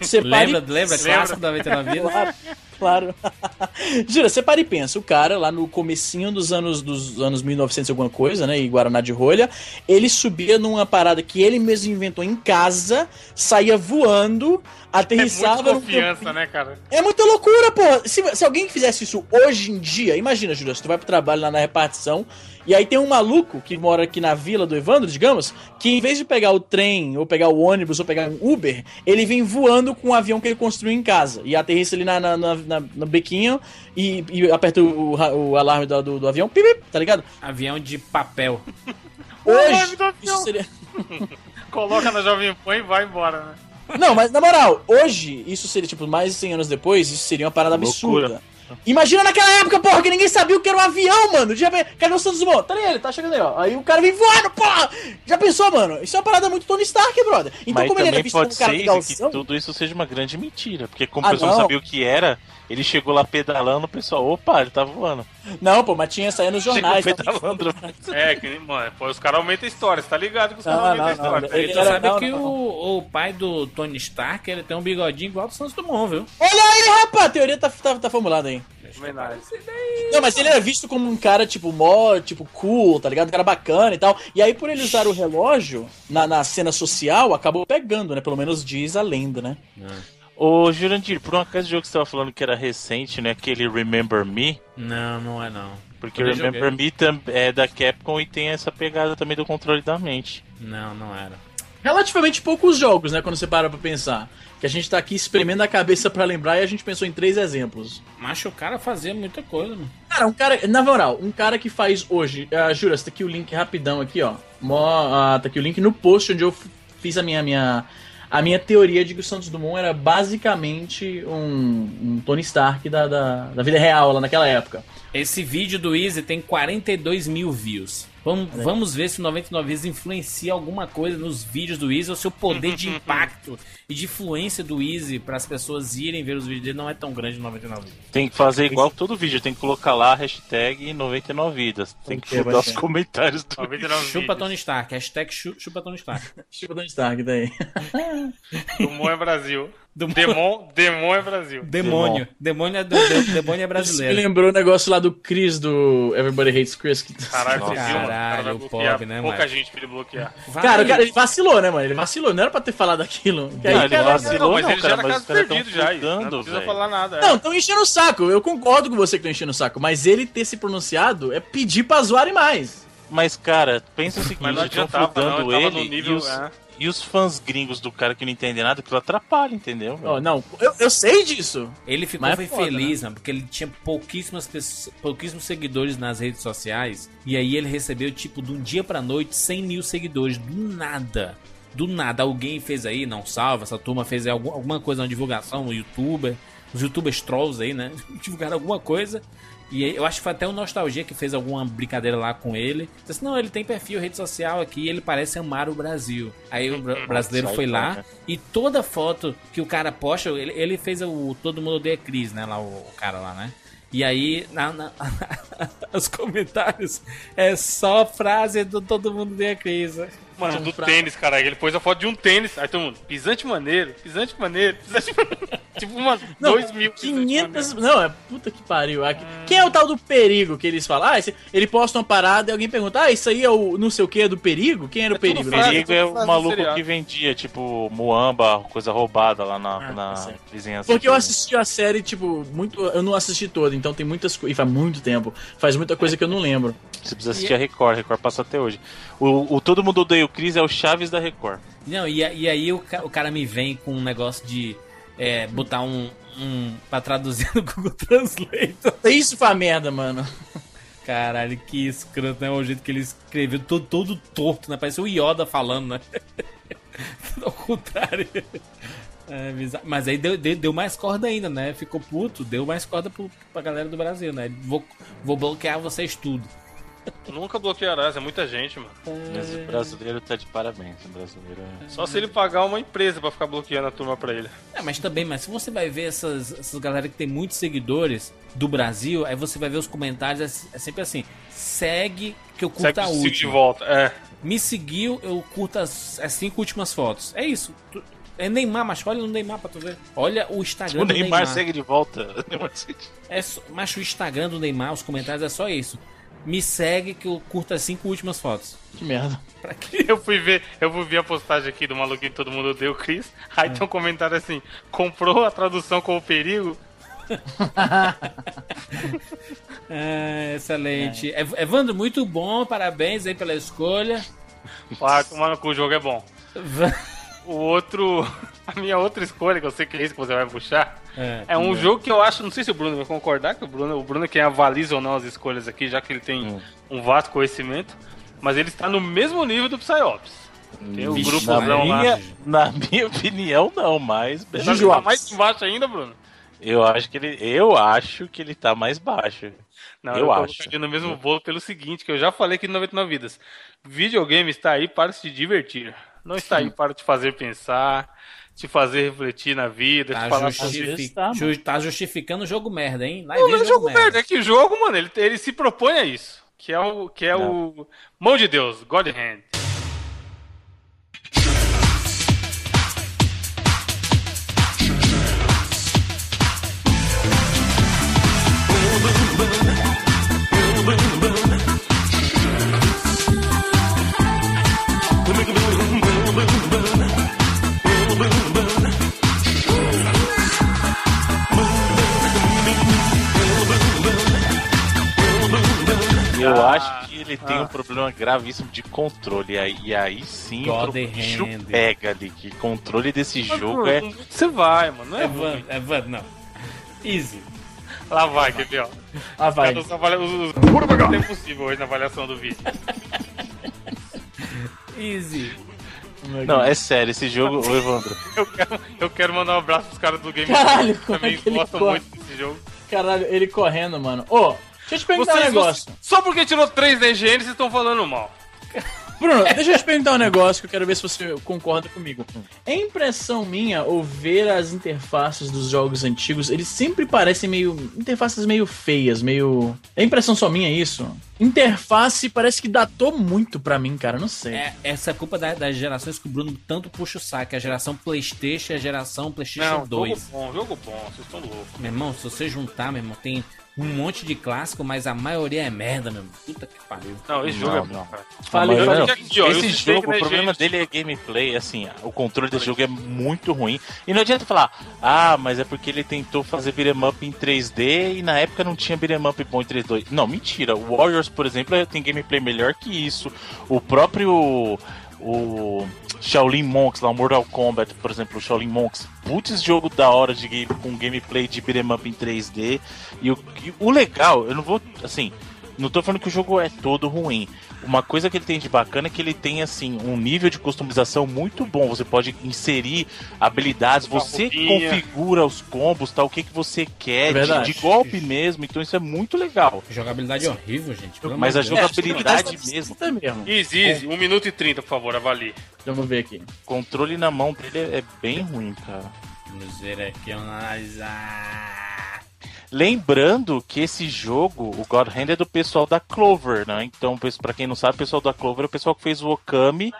você para e- Lembra, lembra? Clássico da 99 Vidas? Claro, claro. Jura, você para e pensa, o cara lá no comecinho dos anos dos anos 1900 e alguma coisa, né, em Guaraná de Rolha, ele subia numa parada que ele mesmo inventou em casa, saía voando, É aterrissava muita no confiança, né, cara? É muita loucura, pô. Se, se alguém fizesse isso hoje em dia, imagina, Júlio, se tu vai pro trabalho lá na repartição, e aí tem um maluco que mora aqui na vila do Evandro, digamos, que em vez de pegar o trem, ou pegar o ônibus, ou pegar um Uber, ele vem voando com um avião que ele construiu em casa. E aterrissa ali na, na, na, na- no bequinho e, e aperta o, ra- o alarme do, do, do avião, pip, pip, tá ligado? Avião de papel. Hoje, alarme do avião. isso seria... Coloca na Jovem Pan e vai embora, né? Não, mas na moral, hoje, isso seria, tipo, mais de 100 anos depois, isso seria uma parada Loucura. absurda. Imagina naquela época, porra, que ninguém sabia o que era um avião, mano. Já vê, cadê o Santos Dumont? Tá ali ele, tá chegando aí, ó. Aí o cara vem voando, porra! Já pensou, mano? Isso é uma parada muito Tony Stark, brother. Então, Mas como ele era também visto como um cara ser que tudo isso seja uma grande mentira. Porque como Ah, o pessoal não não. sabia o que era, Ele chegou lá pedalando, o pessoal, opa, ele tá voando. Não, pô, mas tinha saído nos jornais. Chegou tá? pedalando. É, que nem, mano, pô, os caras aumentam a história, você tá ligado que os caras aumentam a história. ele Tu era- sabe não, que não, O, o pai do Tony Stark, ele tem um bigodinho igual ao do Santos Dumont, viu? Olha aí, rapaz, a teoria tá, tá, tá formulada aí. Não, mas ele era visto como um cara, tipo, mó, tipo, cool, tá ligado? Um cara bacana e tal. E aí, por ele usar o relógio na, na cena social, acabou pegando, né? Pelo menos diz a lenda, né? Ô, Jurandir, por um acaso o jogo que você tava falando que era recente, né? Aquele Remember Me. Não, não é não. Porque Eu Remember joguei. Me é da Capcom e tem essa pegada também do controle da mente. Não, não era. Relativamente poucos jogos, né? Quando você para pra pensar. Que a gente tá aqui espremendo a cabeça pra lembrar e a gente pensou em três exemplos. Mas o cara fazia muita coisa, mano. Cara, um cara, na moral, um cara que faz hoje. Uh, Jura, tá aqui o link rapidão aqui, ó. Mó, ah, tá aqui o link no post onde eu fiz a minha, minha, a minha teoria de que o Santos Dumont era basicamente um, um Tony Stark da, da, da vida real lá naquela época. Esse vídeo do Easy tem 42 mil views. Vamos, vamos ver se o 99 Vidas influencia alguma coisa nos vídeos do Easy ou se o poder de impacto e de influência do Easy para as pessoas irem ver os vídeos dele não é tão grande no 99 Vidas. Tem que fazer igual todo vídeo, tem que colocar lá a hashtag 99 vidas. Tem que vai os comentários do 99 Chupa vídeos. Tony Stark, hashtag chu- chupa Tony Stark. Tipo Tony Stark daí. Dumont é Brasil. Dumont. Demon, Demon é Brasil. Demônio. Demônio é, do, de- demônio é Isso me brasileiro. lembrou o negócio lá do Chris do Everybody Hates Chris. Que... Caralho, você viu, mano? O cara Caralho, o pobre, né, Pouca gente pra ele bloquear. Vai. Cara, o cara, ele vacilou, né, mano? Ele vacilou, não era pra ter falado aquilo. Que aí, Não, ele cara, vacilou, Não, mas não, ele cara, já era mas perdido já. fudando, Não precisa velho. falar nada. é. Não, estão enchendo o saco. Eu concordo com você que estão enchendo o saco. Mas ele ter se pronunciado é pedir pra zoarem mais. Mas, cara, pensa o seguinte, Mas não estão adiantava, fudando não, ele tava ele no nível, e, os, é. E os fãs gringos do cara que não entendem nada, aquilo atrapalha, entendeu? velho? Ó, não, eu, eu sei disso. Ele ficou Mas é foi foda, feliz, mano, porque ele tinha pouquíssimas pessoas, pouquíssimos seguidores nas redes sociais. E aí ele recebeu, tipo, de um dia pra noite, 100 mil seguidores. Do nada. Do nada. Alguém fez aí, não salva, essa turma fez aí algum- alguma coisa na divulgação no youtuber. Os youtubers trolls aí, né? Divulgaram alguma coisa. E eu acho que foi até o Nostalgia que fez alguma brincadeira lá com ele. Disse assim, não, ele tem perfil rede social aqui ele parece amar o Brasil. Aí o bra- brasileiro foi lá fora. e toda foto que o cara posta, ele, ele fez o Todo Mundo Odeia Cris, né? Lá, o, o cara lá, né? E aí, na, na- os comentários é só frase do Todo Mundo Odeia Cris. Mano, do tênis, cara. Ele pôs a foto de um tênis. Aí todo mundo, pisante maneiro, pisante maneiro, pisante maneiro. tipo, umas Não, dois mil pisante 500. maneiro. Não, é puta que pariu. Aqui- Quem é o tal do perigo que eles falam? Ah, esse- ele posta uma parada e alguém pergunta: Ah, isso aí é o não sei o que, é do perigo? Quem era o É tudo perigo? frase. Perigo é frase o maluco que vendia, tipo, muamba, coisa roubada lá na, Ah, na tá certo. vizinhança. Porque eu assisti a série, tipo, muito. Eu não assisti toda, então tem muitas coisas. E faz muito tempo. Faz muita coisa que eu não lembro. Você precisa assistir a Record, a Record passa até hoje. O, o Todo Mundo Odeia o Cris é o Chaves da Record. Não, e, e aí o, o cara me vem com um negócio de é, botar um, um. pra traduzir no Google Translator. Isso foi a merda, mano. Caralho, que escroto, né? O jeito que ele escreveu todo, todo torto, né? Parece o Yoda falando, né? Ao contrário. É. Mas aí deu, deu, deu mais corda ainda, né? Ficou puto, deu mais corda pro, pra galera do Brasil, né? Vou, vou bloquear vocês tudo. Nunca bloquearás, é muita gente, mano. Mas o brasileiro tá de parabéns. O brasileiro é... Só se ele pagar uma empresa pra ficar bloqueando a turma pra ele. É, mas também, mas se você vai ver essas, essas galera que tem muitos seguidores do Brasil, aí você vai ver os comentários, é, é sempre assim, segue que eu curto Segue a o siga de última. volta. É. Me seguiu, eu curto as, as cinco últimas fotos. É isso. Tu- É Neymar, mas olha no Neymar pra tu ver. Olha o Instagram O do Neymar, Neymar. segue de volta. O Neymar segue de- É mas o Instagram do Neymar, os comentários é só isso. Me segue que eu curto as cinco últimas fotos. Que merda. Pra quê? Eu fui ver, eu fui ver a postagem aqui do maluquinho que todo mundo o Chris. Aí tem um comentário assim: comprou a tradução com o perigo? É, excelente. Ev- Evandro, muito bom, parabéns aí pela escolha. Ah, tomar no cu, o jogo é bom. O outro. A minha outra escolha, que eu sei que é isso que você vai puxar, É. é um jogo que eu acho, não sei se o Bruno vai concordar, que o Bruno, o Bruno é quem avaliza ou não as escolhas aqui, já que ele tem Hum. um vasto conhecimento, mas ele está no mesmo nível do Psyops. Tem o Vixe, grupo na, Brunão lá. minha, na minha opinião, não, mas... Juju tá mais embaixo ainda, Bruno? Eu acho que ele, eu acho que ele tá mais baixo. Não, Eu acho. colocaria no mesmo bolo pelo seguinte, que eu já falei aqui no 99 Vidas. Videogame está aí para se divertir. Não está aí para te fazer pensar. te fazer refletir na vida, Tá, te falar justifi- tá, mano. ju- tá justificando o jogo merda, hein? Lá Não, não é jogo merda, é que o jogo, mano, ele, ele se propõe a isso. Que é o. Que é o. Mão de Deus, God Hand. Ele tem um problema gravíssimo de controle. E aí, e aí sim o God bicho pega ali. Que controle desse jogo é. Você vai, mano. Não é, É. Van, é Van, não. Easy. Lá vai, quer ver, ó. Ah, vai. Os os- os- Não é possível hoje na avaliação do vídeo. Easy. Não, é sério, esse jogo, ô Evandro. Eu quero, eu quero mandar um abraço pros caras do Game Caralho, é também que ele gostam corre? muito desse jogo. Caralho, ele correndo, mano. Ô, deixa eu te perguntar um Vocês- negócio. Só porque tirou 3 DGN, vocês estão falando mal. Bruno, deixa eu te perguntar um negócio que eu quero ver se você concorda comigo. É impressão minha ou ver as interfaces dos jogos antigos, eles sempre parecem meio. interfaces meio feias, meio. É impressão só minha isso? Interface parece que datou muito pra mim, cara, não sei. É, essa é culpa da- das gerações que o Bruno tanto puxa o saco. A geração Playstation e a geração Playstation Não, 2. jogo bom, jogo bom, vocês estão loucos. Meu irmão, se você juntar, meu irmão, tem um monte de clássico, mas a maioria é merda, meu. Puta que pariu. Não, esse Não, jogo é bom, não. cara. Fale, Mas, fale. não, Joe, esse jogo, o não é problema gente. dele é gameplay, assim, o controle desse jogo é muito ruim. E não adianta falar, ah, mas é porque ele tentou fazer beat'em up em 3D e na época não tinha beat'em up bom em 3D. Não, mentira. O Warriors, por exemplo, tem gameplay melhor que isso. O próprio. O Shaolin Monks, lá, o Mortal Kombat, por exemplo, o Shaolin Monks, putz, jogo da hora de game, com gameplay de beat'em up em 3D. E o, e o legal, eu não vou, assim, não tô falando que o jogo é todo ruim. Uma coisa que ele tem de bacana é que ele tem assim um nível de customização muito bom. Você pode inserir habilidades, você configura os combos, tal, o que, que você quer, de, Verdade. de golpe mesmo. Então isso é muito legal. Jogabilidade horrível, gente. pelo Mas a de jogabilidade mesmo, É mesmo. Easy, easy, 1 minuto e 30, por favor, avalie. Vamos ver aqui. controle na mão dele é, é bem ruim, cara. Vamos ver aqui, analisar. Lembrando que esse jogo, o God Hand, é do pessoal da Clover, né? Então, pra quem não sabe, o pessoal da Clover é o pessoal que fez o Okami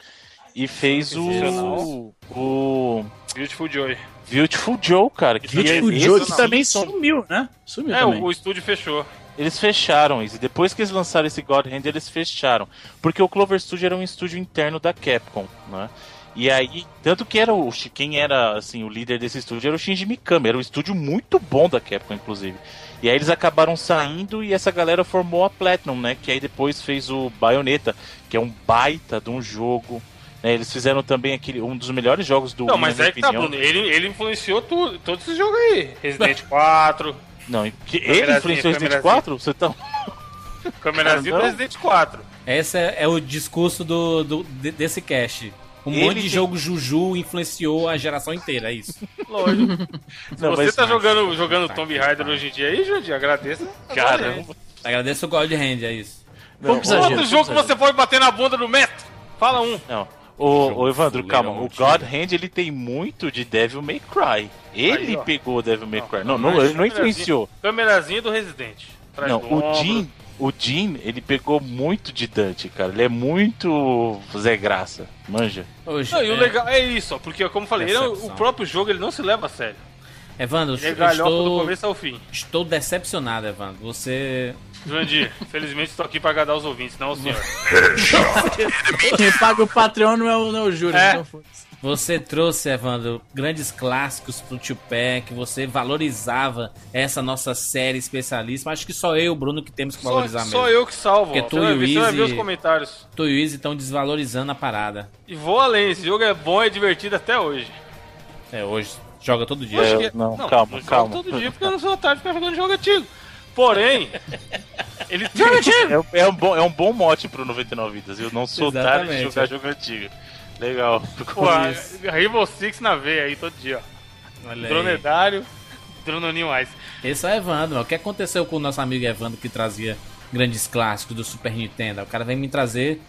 e fez o, o Beautiful Joy. Beautiful Joe, cara. Que Beautiful esse Joe que também sumiu, né? Sumiu É, também. o, o estúdio fechou. Eles fecharam isso. E depois que eles lançaram esse God Hand, eles fecharam. Porque o Clover Studio era um estúdio interno da Capcom, né? E aí, tanto que era o quem era assim o líder desse estúdio era o Shinji Mikami, era um estúdio muito bom da Capcom, inclusive. E aí eles acabaram saindo e essa galera formou a Platinum, né? Que aí depois fez o Bayonetta, que é um baita de um jogo. né? Eles fizeram também aquele um dos melhores jogos do Não, Wii, mas é que tá, opinião. Bruno. Ele, ele influenciou tudo, todo esse jogo aí. Resident 4, Não, que ele influenciou Resident câmerazinha. 4? Você tá câmerazinha do. Resident 4. Esse é, é o discurso do, do- de- desse cast. Um Ele monte de tem- jogo Juju influenciou a geração inteira, é isso. Lógico. Não, Você tá jogando, jogando Tá Tomb que Raider pariu. hoje em dia aí, Jundi? Agradeça. Caramba. Agradeço o God Hand, é isso. Não, exagero. Outro jogo que você pode bater na bunda do mestre. Fala um. Não. O, o Evandro, calma. O antigo. God Hand ele tem muito de Devil May Cry. Ele Aí, pegou o Devil May Cry. Não, Não, não, ele não influenciou. Câmerazinha do Resident. Não, do o. Jim, o Jim, ele pegou muito de Dante, cara. Ele é muito Zé Graça, manja. Hoje, Não, e o é, legal é isso, ó, porque como eu falei, ele é o- próprio jogo ele não se leva a sério. Evandro, Ele é galhofa do estou, começo ao fim. estou decepcionado, Evandro. Você. Jurandir, felizmente estou aqui para agradar os ouvintes, não o senhor. Quem paga o Patreon não é o, não é o Júlio, É. então foda-se. Você trouxe, Evandro, grandes clássicos pro Tupac, você valorizava essa nossa série especialíssima. Acho que só eu e o Bruno que temos que Só, valorizar só mesmo. eu que salvo. Porque tu Você, vai e o ver, você vai ver Easy- os comentários. Tu e o Easy estão desvalorizando a parada. E vou além, esse jogo é bom e divertido até hoje. É, hoje joga todo dia. É, que- não, calma, não jogo calma. todo dia porque eu não sou otário de ficar jogando jogo antigo. Porém, ele tem... É, é um bom, é um bom mote pro 99 Vidas. Eu não sou otário de jogar é. jogo antigo. Legal. Pô, Rainbow Six na veia aí todo dia, ó. Olha. Dronedário, drononinho mais. Esse é o Evandro. O que aconteceu com o nosso amigo Evandro que trazia grandes clássicos do Super Nintendo? O cara vem me trazer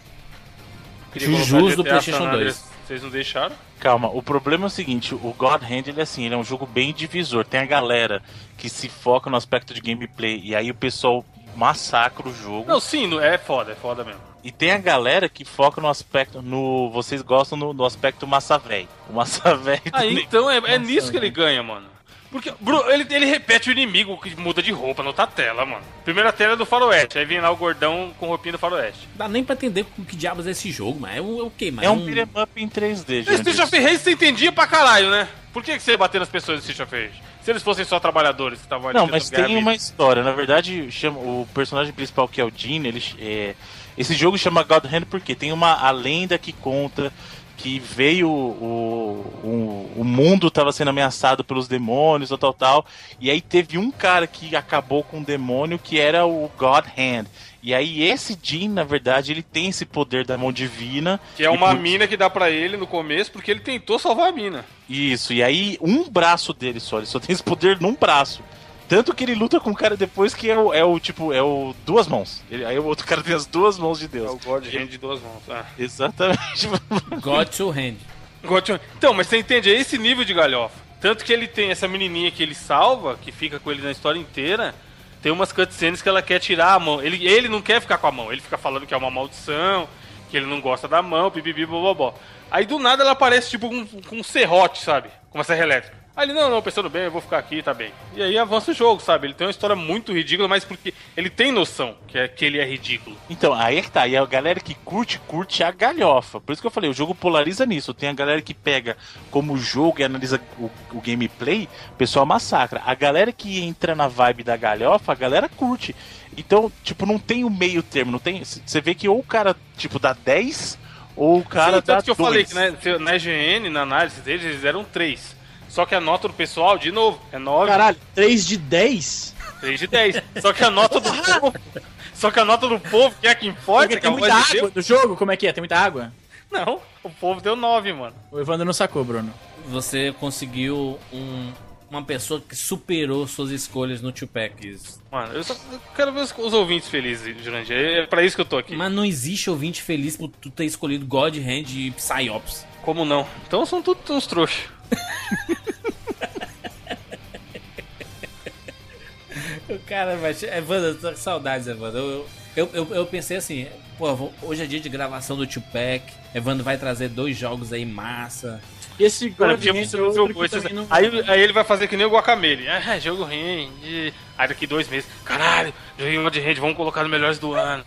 Jujus do PlayStation San 2. Andreas- Vocês não deixaram? Calma, o problema é o seguinte, o God Hand ele é assim, ele é um jogo bem divisor. Tem a galera que se foca no aspecto de gameplay e aí o pessoal massacra o jogo. Não, sim, não- é foda, é foda mesmo. E tem a galera que foca no aspecto no vocês gostam no, no aspecto massa véi. O massa véi Aí também. então é, é nisso que ele ganha, mano. Porque, Bru, ele, ele repete o inimigo que muda de roupa na outra tela, mano. Primeira tela é do faroeste, aí vem lá o gordão com roupinha do faroeste. Dá nem pra entender o que diabos é esse jogo, mas é o, é o quê? Mas É um beat'em up em 3D, Esse gente. Street of Rage você entendia pra caralho, né? Por que, que você ia bater nas pessoas do Street of Rage? Se eles fossem só trabalhadores que estavam ali Não, mas tem uma história. Na verdade, chama, o personagem principal, que é o Jean, ele, é, esse jogo chama God Hand porque tem uma a lenda que conta que veio o, o, o mundo estava sendo ameaçado pelos demônios, tal, tal, tal. E aí teve um cara que acabou com o demônio que era o God Hand. E aí esse Jean, na verdade, ele tem esse poder da mão divina. Que é uma por- mina que dá pra ele no começo, porque ele tentou salvar a mina. Isso, e aí um braço dele só, ele só tem esse poder num braço. Tanto que ele luta com o cara depois que é o, é o tipo, é o duas mãos. Ele- aí o outro cara tem as duas mãos de É Deus. o God Hand de duas mãos. Ah. Exatamente. God to Hand. God- Então, mas você entende, é esse nível de galhofa. Tanto que ele tem essa menininha que ele salva, que fica com ele na história inteira. Tem umas cutscenes que ela quer tirar a mão. Ele, ele não quer ficar com a mão, ele fica falando que é uma maldição, que ele não gosta da mão, pipipi, bobobó. Aí do nada ela aparece tipo com, com um serrote, sabe? Com uma serra elétrica. Aí ele, não, não, pensando bem, eu vou ficar aqui, tá bem. E aí avança o jogo, sabe? Ele tem uma história muito ridícula, mas porque ele tem noção que, é, que ele é ridículo. Então, aí é que tá. E a galera que curte, curte a galhofa. Por isso que eu falei, o jogo polariza nisso. Tem a galera que pega como jogo e analisa o, o gameplay, o pessoal massacra. A galera que entra na vibe da galhofa, a galera curte. Então, tipo, não tem o meio termo. Não tem. Você vê que ou o cara, tipo, dá 10, ou o cara Sim, dá tanto que eu falei 2. que né, na IGN, na análise deles, eles eram 3. Só que a nota do pessoal, de novo, é 9, Caralho, 3 de 10? 3 de 10. Só que a nota do povo. Só que a nota do povo, que é a que importa, Porque que é tem muita água Deus. no jogo? Como é que é? Tem muita água? Não, o povo deu 9, mano. O Evandro não sacou, Bruno. Você conseguiu um- uma pessoa que superou suas escolhas no Tupac. Mano, eu só eu quero ver os, os ouvintes felizes, Jurandir. É pra isso que eu tô aqui. Mas não existe ouvinte feliz por tu ter escolhido God Hand e Psyops. Como não? Então são todos uns trouxas. O cara vai. Evandro, eu tô com saudades, Evandro. Eu, eu, eu, eu pensei assim, pô, hoje é dia de gravação do Tupac. Evandro vai trazer dois jogos aí massa. Esse Cara, é que esse- não- aí, aí ele vai fazer que nem o Guacamele. Ah, jogo rende. Aí daqui dois meses. Caralho, joguei um de rende, vamos colocar nos melhores do ano.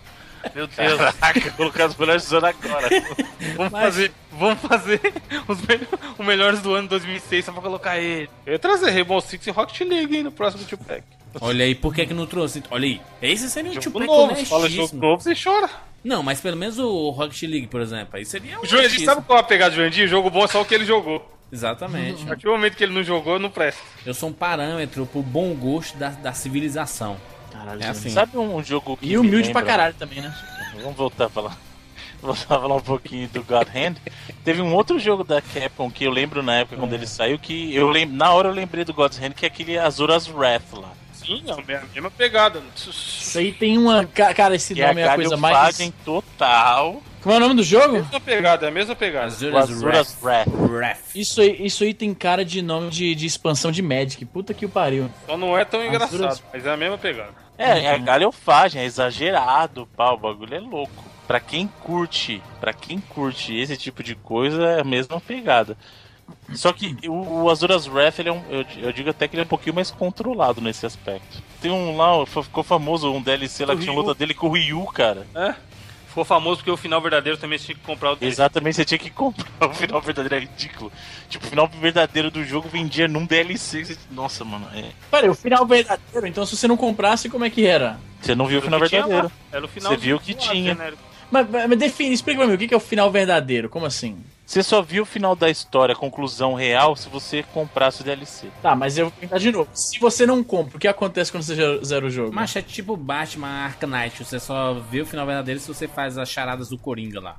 Meu Deus. Caraca, colocar os melhores do ano agora. Vamos fazer, vamos fazer os, me- os melhores do ano 2006 só pra colocar ele. Eu ia trazer Rainbow Six e Rocket League hein, no próximo Tupac. Olha aí, por que que não trouxe? Olha aí, esse seria um Jogo Tupac novo, você fala jogo novo, você chora. Não, mas pelo menos o Rocket League, por exemplo, aí seria um O Jurandir, sabe qual é a pegada do Jurandir? Jogo bom é só o que ele jogou. Exatamente. A partir do momento que ele não jogou, não presta. Eu sou um parâmetro pro bom gosto da, da civilização. Caralho, É assim. Sabe um jogo que E me humilde pra lembra? caralho também, né? Vamos voltar a falar. Voltar a falar um pouquinho do God Hand. Teve um outro jogo da Capcom que eu lembro na época quando ele saiu que eu lem... na hora eu lembrei do God's Hand que é aquele Azura's Wrath lá. Sim, é a me- a mesma pegada. Isso aí tem uma. ca- Cara, esse Que é a nome é a coisa mais. total. Como é o nome do jogo? mesma pegada, é a mesma pegada. Azura's Azura's Wrath. Wrath. Isso aí, isso aí tem cara de nome de, de expansão de Magic. Puta que o pariu. Só não é tão engraçado, duras- mas é a mesma pegada. É, é a galhofagem, é exagerado, pá, o bagulho é louco. Pra quem curte, para quem curte esse tipo de coisa, é a mesma pegada. Só que o, o Azura's Wrath, ele é um, eu, eu digo até que ele é um pouquinho mais controlado nesse aspecto. Tem um lá, ficou famoso um DLC lá O que tinha luta dele com o Ryu, cara. É? Ficou famoso porque o final verdadeiro também você tinha que comprar o DLC. Exatamente, você tinha que comprar o final verdadeiro, é ridículo. Tipo, o final verdadeiro do jogo vendia num DLC. você- Nossa, mano, é. Peraí, o final verdadeiro, então se você não comprasse, como é que era? Você não viu o final que tinha verdadeiro. lá. Era o final Você viu que tinha. Mas, mas mas define, explica pra mim, o que é o final verdadeiro? Como assim? Você só viu o final da história, a conclusão real, se você comprasse o DLC. Tá, mas eu vou perguntar de novo. Se você não compra, o que acontece quando você zera- o jogo? Mas é tipo Batman Arcanite, você só vê o final verdadeiro se você faz as charadas do Coringa lá.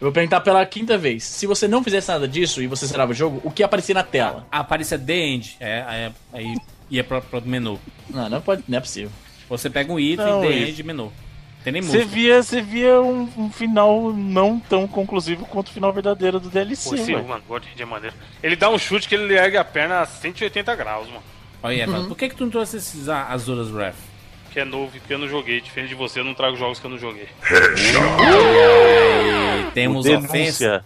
Eu vou perguntar pela quinta vez. Se você não fizesse nada disso e você zerava o jogo, o que aparecia na tela? Aparece The End, é, é, aí ia pro, pro menu. Não, não, pode, não é possível. Você pega um item, Não, The isso. End, menu. Tem nem Você música. via, você via um, um final não tão conclusivo quanto o final verdadeiro do DLC. Pô, esse, mano, God é maneiro. Ele dá um chute que ele ergue a perna a 180 graus, mano. Olha, Eva, por que que tu não trouxe esses Azuras Wrath? Que é novo, porque eu não joguei. Diferente de você, eu não trago jogos que eu não joguei. Temos ofensa.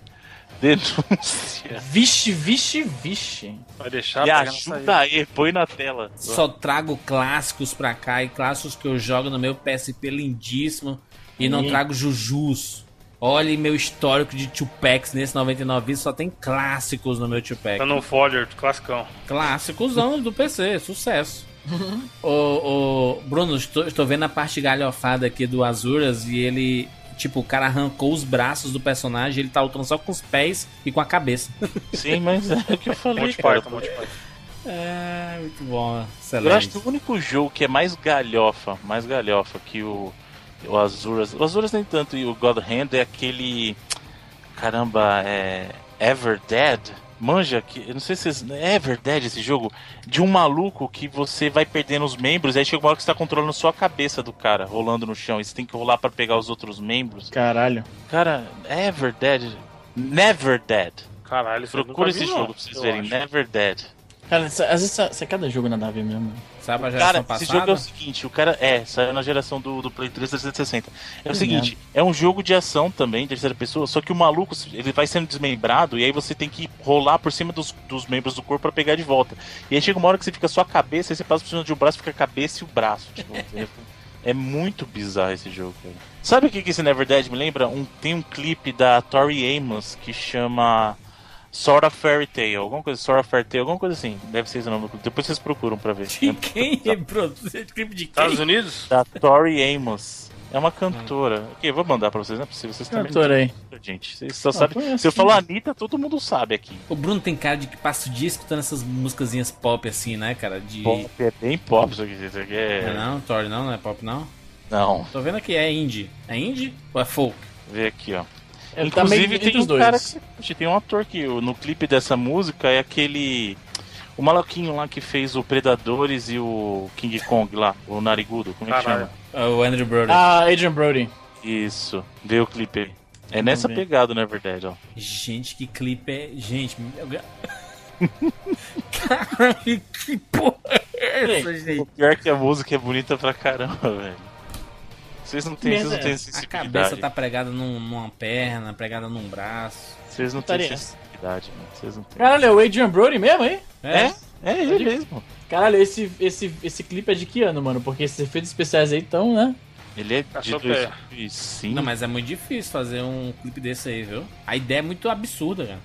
Denúncia. Vixe, vixe, vixe. Vai deixar Me na ajuda aí, põe na tela. Só trago clássicos pra cá e clássicos que eu jogo no meu PSP lindíssimo e não trago jujus. Olhe meu histórico de Tupacs nesse 99 vídeos, só tem clássicos no meu Tupac. Tá no Fodder, classicão. Clássicos do PC, sucesso. ô, ô, Bruno, estou, estou vendo a parte galhofada aqui do Azuras e ele, tipo, o cara arrancou os braços do personagem, ele tá lutando só com os pés e com a cabeça. Sim, mas é o que eu falei, Monty cara. Python, Monty Python. É, muito bom, Eu acho excelente. que o único jogo que é mais galhofa, mais galhofa que o, o Azuras. O Azuras nem tanto e o God Hand é aquele. Caramba, é. Ever Dead? Manja, que, eu não sei se vocês. É Ever Dead esse jogo? De um maluco que você vai perdendo os membros, aí chega uma hora que você tá controlando só a cabeça do cara, rolando no chão, e você tem que rolar pra pegar os outros membros. Caralho. Cara, Ever Dead. Never Dead. Caralho, Procura nunca vi, esse não, jogo pra vocês verem. acho. Never Dead. Cara, isso- às vezes isso é- é cada jogo nada a ver mesmo. Sabe a geração Cara, esse passada? jogo é o seguinte, o cara é, saiu na geração do, do Play 3 360. É o Que seguinte, é um jogo de ação também, de terceira pessoa, só que o maluco, ele vai sendo desmembrado e aí você tem que rolar por cima dos, dos membros do corpo pra pegar de volta. E aí chega uma hora que você fica só a cabeça, aí você passa por cima de um braço, fica a cabeça e o braço. Tipo, é, é muito bizarro esse jogo, cara. Sabe o que, que esse Never Dead me lembra? Um, tem um clipe da Tori Amos que chama Sort of Fairy Tale, alguma coisa, Sort of Fairy Tale, alguma coisa assim. Deve ser esse o nome do clipe. Depois vocês procuram pra ver. De quem é produzido? Clipe de Estados quem? Unidos? da Tori Amos. É uma cantora. Ok, vou mandar pra vocês, não é possível. Vocês também. Cantor aí. Gente, vocês só Ah, sabem. conheço, Se eu sim. falar Anitta, todo mundo sabe aqui. O Bruno tem cara de que passa o dia escutando essas musicazinhas pop assim, né, cara? De. Pop é bem pop isso aqui. Isso aqui Não, é. é não, Tori não, não é pop não. Não, Tô vendo aqui, é indie. É indie ou é folk? vê aqui, ó. Ele tá meio Inclusive entre tem um dois. cara que tem um ator que no clipe dessa música é aquele. O maluquinho lá que fez o Predadores e o King Kong lá, o Narigudo, como é que Caralho. chama? É o Andrew Brody. Ah, Adrian Brody. Isso, vê o clipe aí. É nessa ver. pegada, na verdade, ó. Gente, que clipe é. Gente, meu... Caralho, que porra é essa, gente? O pior é que a música é bonita pra caramba, velho. Vocês não têm, vocês não têm A cabeça tá pregada num- numa perna, pregada num braço. Vocês não têm sensibilidade, mano. Vocês não têm. Caralho, é o Adrian Brody mesmo aí? É? É ele mesmo. Caralho, esse, esse, esse clipe é de que ano, mano? Porque esses efeitos especiais aí estão, né? Ele é de Cachorro pé. 2005. Não, mas é muito difícil fazer um clipe desse aí, viu? A ideia é muito absurda, cara.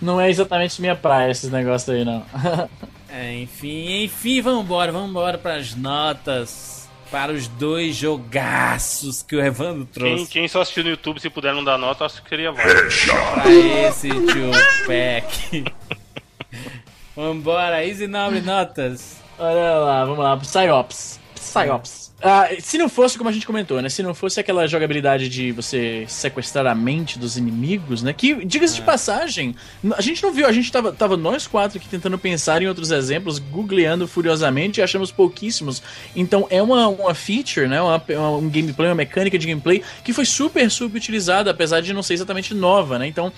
Não é exatamente minha praia esses negócios aí, não. É, enfim, enfim, vambora, vambora pras notas. Para os dois jogaços que o Evandro Quem, trouxe. quem só assistiu no YouTube, se puder não dar nota, acho que seria válido. Pra esse Tupac. Vambora, Easy Nobre Notas. Olha lá, vamos lá, Psyops. Psyops. Ah, se não fosse, como a gente comentou, né? Se não fosse aquela jogabilidade de você sequestrar a mente dos inimigos, né? Que, diga-se de passagem, n- a gente não viu, a gente tava, tava nós quatro aqui tentando pensar em outros exemplos, googleando furiosamente e achamos pouquíssimos. Então é uma, uma feature, né? Uma, uma- um gameplay, uma mecânica de gameplay que foi super subutilizada, apesar de não ser exatamente nova, né? Então.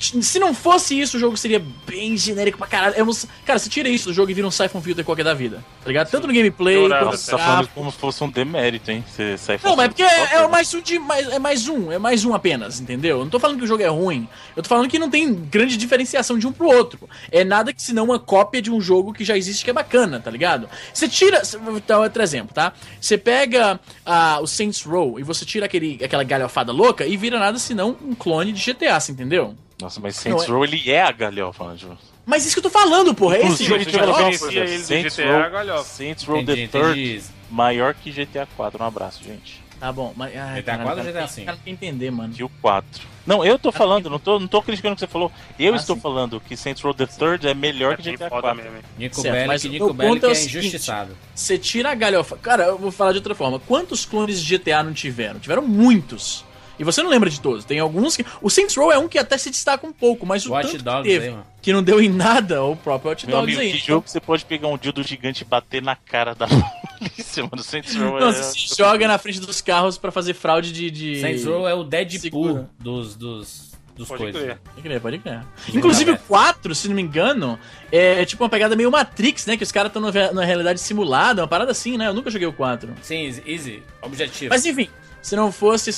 Se não fosse isso, o jogo seria bem genérico pra caralho. É um- cara, você tira isso do jogo e vira um Siphon Filter qualquer da vida. Tá ligado? Tanto no gameplay quanto Você tá falando como se fosse um demérito, hein? Você sai Não, mas é porque é, é mais um de mais, é mais um, é mais um apenas, entendeu? Eu não tô falando que o jogo é ruim. Eu tô falando que não tem grande diferenciação de um pro outro. É nada que senão uma cópia de um jogo que já existe que é bacana, tá ligado? Você tira, dar outro exemplo, tá? Você pega ah, o Saints Row e você tira aquele, aquela galhofada louca e vira nada senão um clone de GTA, você entendeu? Nossa, mas Saints é- Row ele é a galhofa, Anjo. Mas isso que eu tô falando, porra, é esse jogo de tem uma galhofa. ele Saints GTA, Row, galhofa. Saints Row Entendi, The Third, entendi. maior que GTA 4. Um abraço, gente. Tá bom, mas. Ai, GTA caralho, 4 ou GTA o 5? cara quer entender, mano. Que o 4. Não, eu tô falando, não tô, não tô criticando o que você falou. Eu Ah, estou sim. falando que Saints Row The Third é melhor que bem GTA foda 4. mesmo? Nico Certo, mas Bellic, o Nico meu Bellic ponto é é o injustiçado. Você tira a galhofa. Cara, eu vou falar de outra forma. Quantos clones de GTA não tiveram? Tiveram muitos. E você não lembra de todos. Tem alguns que. O Saints Row é um que até se destaca um pouco, mas o Watch tanto que Dogs teve, aí, mano. que não deu em nada, o próprio Watch Meu Dogs amigo, aí. que jogo que você pode pegar um dildo gigante e bater na cara da polícia, mano? Saints Row é... Nossa, se joga na frente dos carros pra fazer fraude de. de... Saints Row é o Deadpool Segura. dos, dos, dos Pode coisas. crer. Pode crer, pode crer. Inclusive o 4, se não me engano, é tipo uma pegada meio Matrix, né? Que os caras estão na realidade simulada, uma parada assim, né? Eu nunca joguei o 4. Sim, easy, easy. Objetivo. Mas enfim, se não fosse.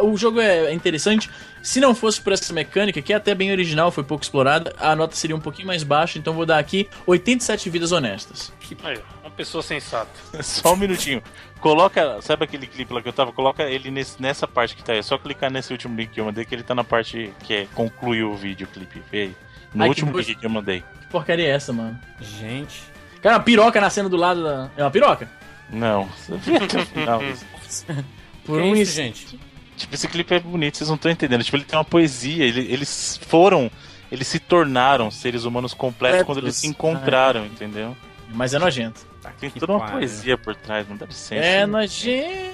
O jogo é interessante. Se não fosse por essa mecânica, que é até bem original, foi pouco explorada, a nota seria um pouquinho mais baixa, então vou dar aqui 87 vidas honestas. Aí, uma pessoa sensata. Só um minutinho. Coloca, sabe aquele clipe lá que eu tava? Coloca ele nesse- nessa parte que tá aí. É só clicar nesse último link que eu mandei, que ele tá na parte que é conclui o videoclipe. Vê aí. No Ai, que último gosto. link que eu mandei. Que porcaria é essa, mano? Gente. Cara, uma piroca nascendo do lado da. É uma piroca? Não, você Por que um é isso, gente? Tipo, esse clipe é bonito, vocês não estão entendendo. Tipo, ele tem uma poesia. ele- eles foram. Eles se tornaram seres humanos completos quando eles se encontraram, entendeu? Mas é nojento. Tem que toda uma poesia por trás, não dá licença. É nojento.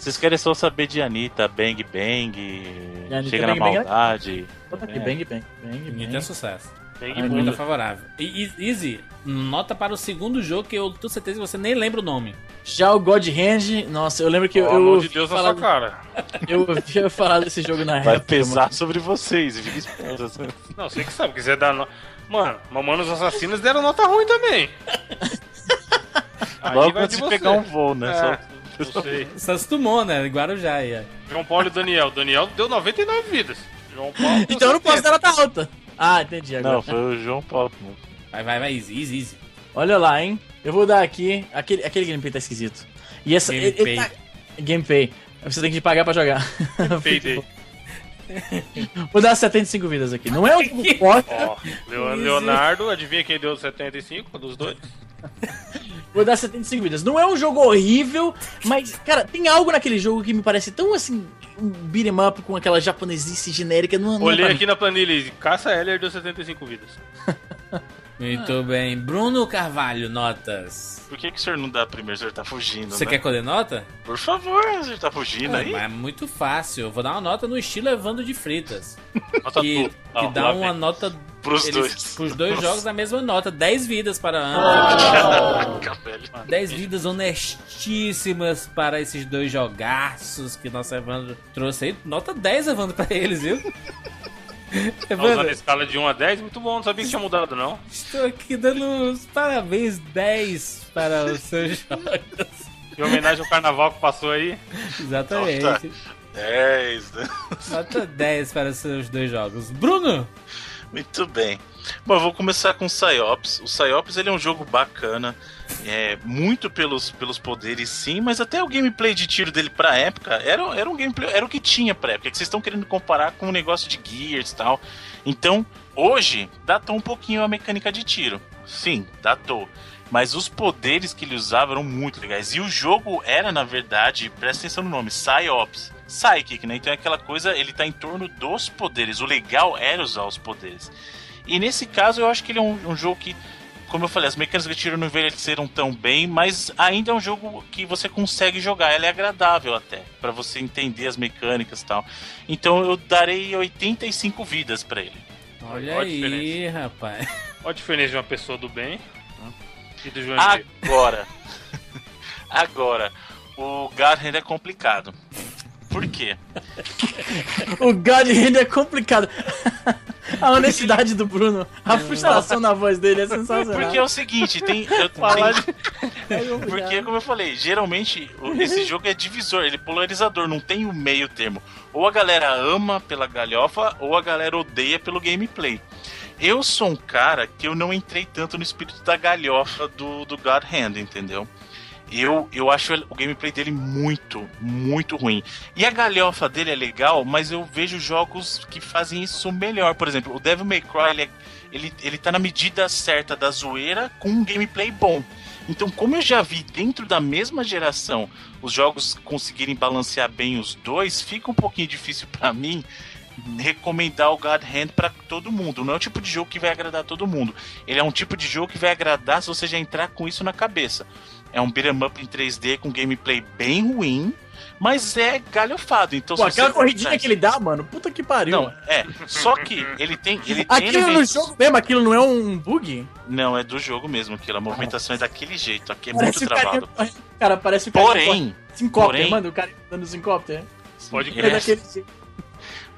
Vocês querem só saber de Anitta, Bang Bang, Anitta, Chega Bang na Bang é- Maldade. Bota aqui, É. bang, bang, bang, bang. tem sucesso. Tem Ai, que não. Muito favorável. E- Easy, nota para o segundo jogo que eu tenho certeza que você nem lembra o nome. Já o God Hand, nossa, eu lembro que eu, Pelo eu amor de Deus na falar, sua cara. eu ouvi falar desse jogo na Vai época. pesar mano. sobre vocês, fica esperto. Não, você que sabe, quiser dar. No... Mano, Mamonos Assassinos deram nota ruim também. Aí Logo vai antes de pegar um voo, né? É, Só- eu sei. Santos Dumont, né? Guarujá aí. ó. João Paulo e Daniel. Daniel deu 99 vidas. João Paulo. Então eu não posso 70. dar nota alta. Ah, entendi agora. Não, foi o João Paulo. mano. Vai, vai, vai, Easy, Easy, Easy. Olha lá, hein? Eu vou dar aqui. Aquele, aquele gameplay tá esquisito. E essa. ele- ele Gameplay. tá- Gameplay. Você tem que pagar pra jogar. Payday. Vou dar 75 vidas aqui. Não é um jogo forte. Leo- Leonardo, adivinha quem deu 75 dos dois? Vou dar 75 vidas. Não é um jogo horrível, mas, cara, tem algo naquele jogo que me parece tão assim. Um beat'em up com aquela japonesice genérica. Não, não é Olhei pra aqui na planilha e Caça Heller deu 75 vidas. Muito bem. Bruno Carvalho, notas. Por que, que o senhor não dá primeiro? O senhor tá fugindo, Você né? quer que eu dê nota? Por favor, o senhor tá fugindo Ah, aí? mas é muito fácil. Eu vou dar uma nota no estilo Evandro de Fritas. Nota Que, que dá uma vem. nota. Pros dois. Pros dois jogos a mesma nota. 10 vidas para ambos. Caraca, velho. 10 vidas honestíssimas para esses dois jogaços que nosso Evandro trouxe aí. Nota 10, Evandro, pra eles, viu? Tá usando a escala de 1 a 10, muito bom, não sabia que tinha mudado não. estou aqui dando os parabéns 10 para os seus jogos. Em homenagem ao carnaval que passou aí. Exatamente. Nota 10, né? Nota 10 para os seus dois jogos. Bruno! Muito bem. Bom, eu vou começar com o Psyops. O Psyops ele é um jogo bacana, é muito pelos, pelos poderes sim, mas até o gameplay de tiro dele pra época era, era um gameplay, era o que tinha pra época, que vocês estão querendo comparar com o negócio de Gears e tal. Então, hoje datou um pouquinho a mecânica de tiro. Sim, datou. Mas os poderes que ele usava eram muito legais. E o jogo era, na verdade, presta atenção no nome, Psyops. Psychic, né? Então é aquela coisa, ele tá em torno dos poderes. O legal era usar os poderes. E nesse caso eu acho que ele é um, um jogo que, como eu falei, as mecânicas de tiro não envelheceram tão bem, mas ainda é um jogo que você consegue jogar. Ela é agradável até, pra você entender as mecânicas e tal. Então eu darei 85 vidas pra ele. Olha Olha aí, rapaz. Olha a diferença de uma pessoa do bem e do João. Agora, agora, o Garland é complicado. Por quê? O God Hand é complicado. A honestidade do Bruno, a frustração na voz dele é sensacional. Porque é o seguinte, tem. Eu, tem porque, como eu falei, geralmente esse jogo é divisor, ele é polarizador, não tem o meio termo. Ou a galera ama pela galhofa, ou a galera odeia pelo gameplay. Eu sou um cara que eu não entrei tanto no espírito da galhofa do, do God Hand, entendeu? Eu, eu acho o gameplay dele muito, muito ruim. E a galhofa dele é legal, mas eu vejo jogos que fazem isso melhor. Por exemplo, o Devil May Cry, ele, é- ele, ele tá na medida certa da zoeira com um gameplay bom. Então, como eu já vi dentro da mesma geração os jogos conseguirem balancear bem os dois, fica um pouquinho difícil pra mim recomendar o God Hand pra todo mundo. Não é o tipo de jogo que vai agradar todo mundo. Ele é um tipo de jogo que vai agradar se você já entrar com isso na cabeça. É um beat'em up em 3D com gameplay bem ruim, Mas é galhofado, então Pô, aquela corridinha que ele dá, mano, puta que pariu. Não, é. Só que ele tem. Ele tem Aquilo no elementos- jogo mesmo, aquilo não é um bug? Não, é do jogo mesmo, aquilo. A movimentação é daquele jeito. Aqui é Parece muito o cara, travado. cara, parece o cara Porém, mano, o cara dando sincópter. Pode É é, daquele jeito.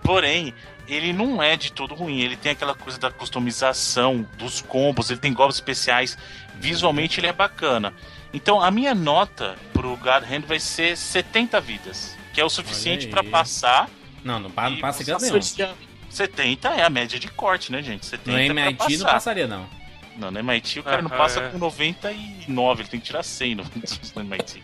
porém, ele não é de todo ruim. Ele tem aquela coisa da customização, dos combos, ele tem golpes especiais. Visualmente ele é bacana. Então a minha nota pro God Hand vai ser 70 vidas. Que é o suficiente pra passar. Não, não, pa- não passa ano. 70 é a média de corte, né, gente? 70 No é pra MIT não passar. passaria, não. Não, no MIT o cara não Ah, passa é. com 99, ele tem que tirar 100 no, no MIT.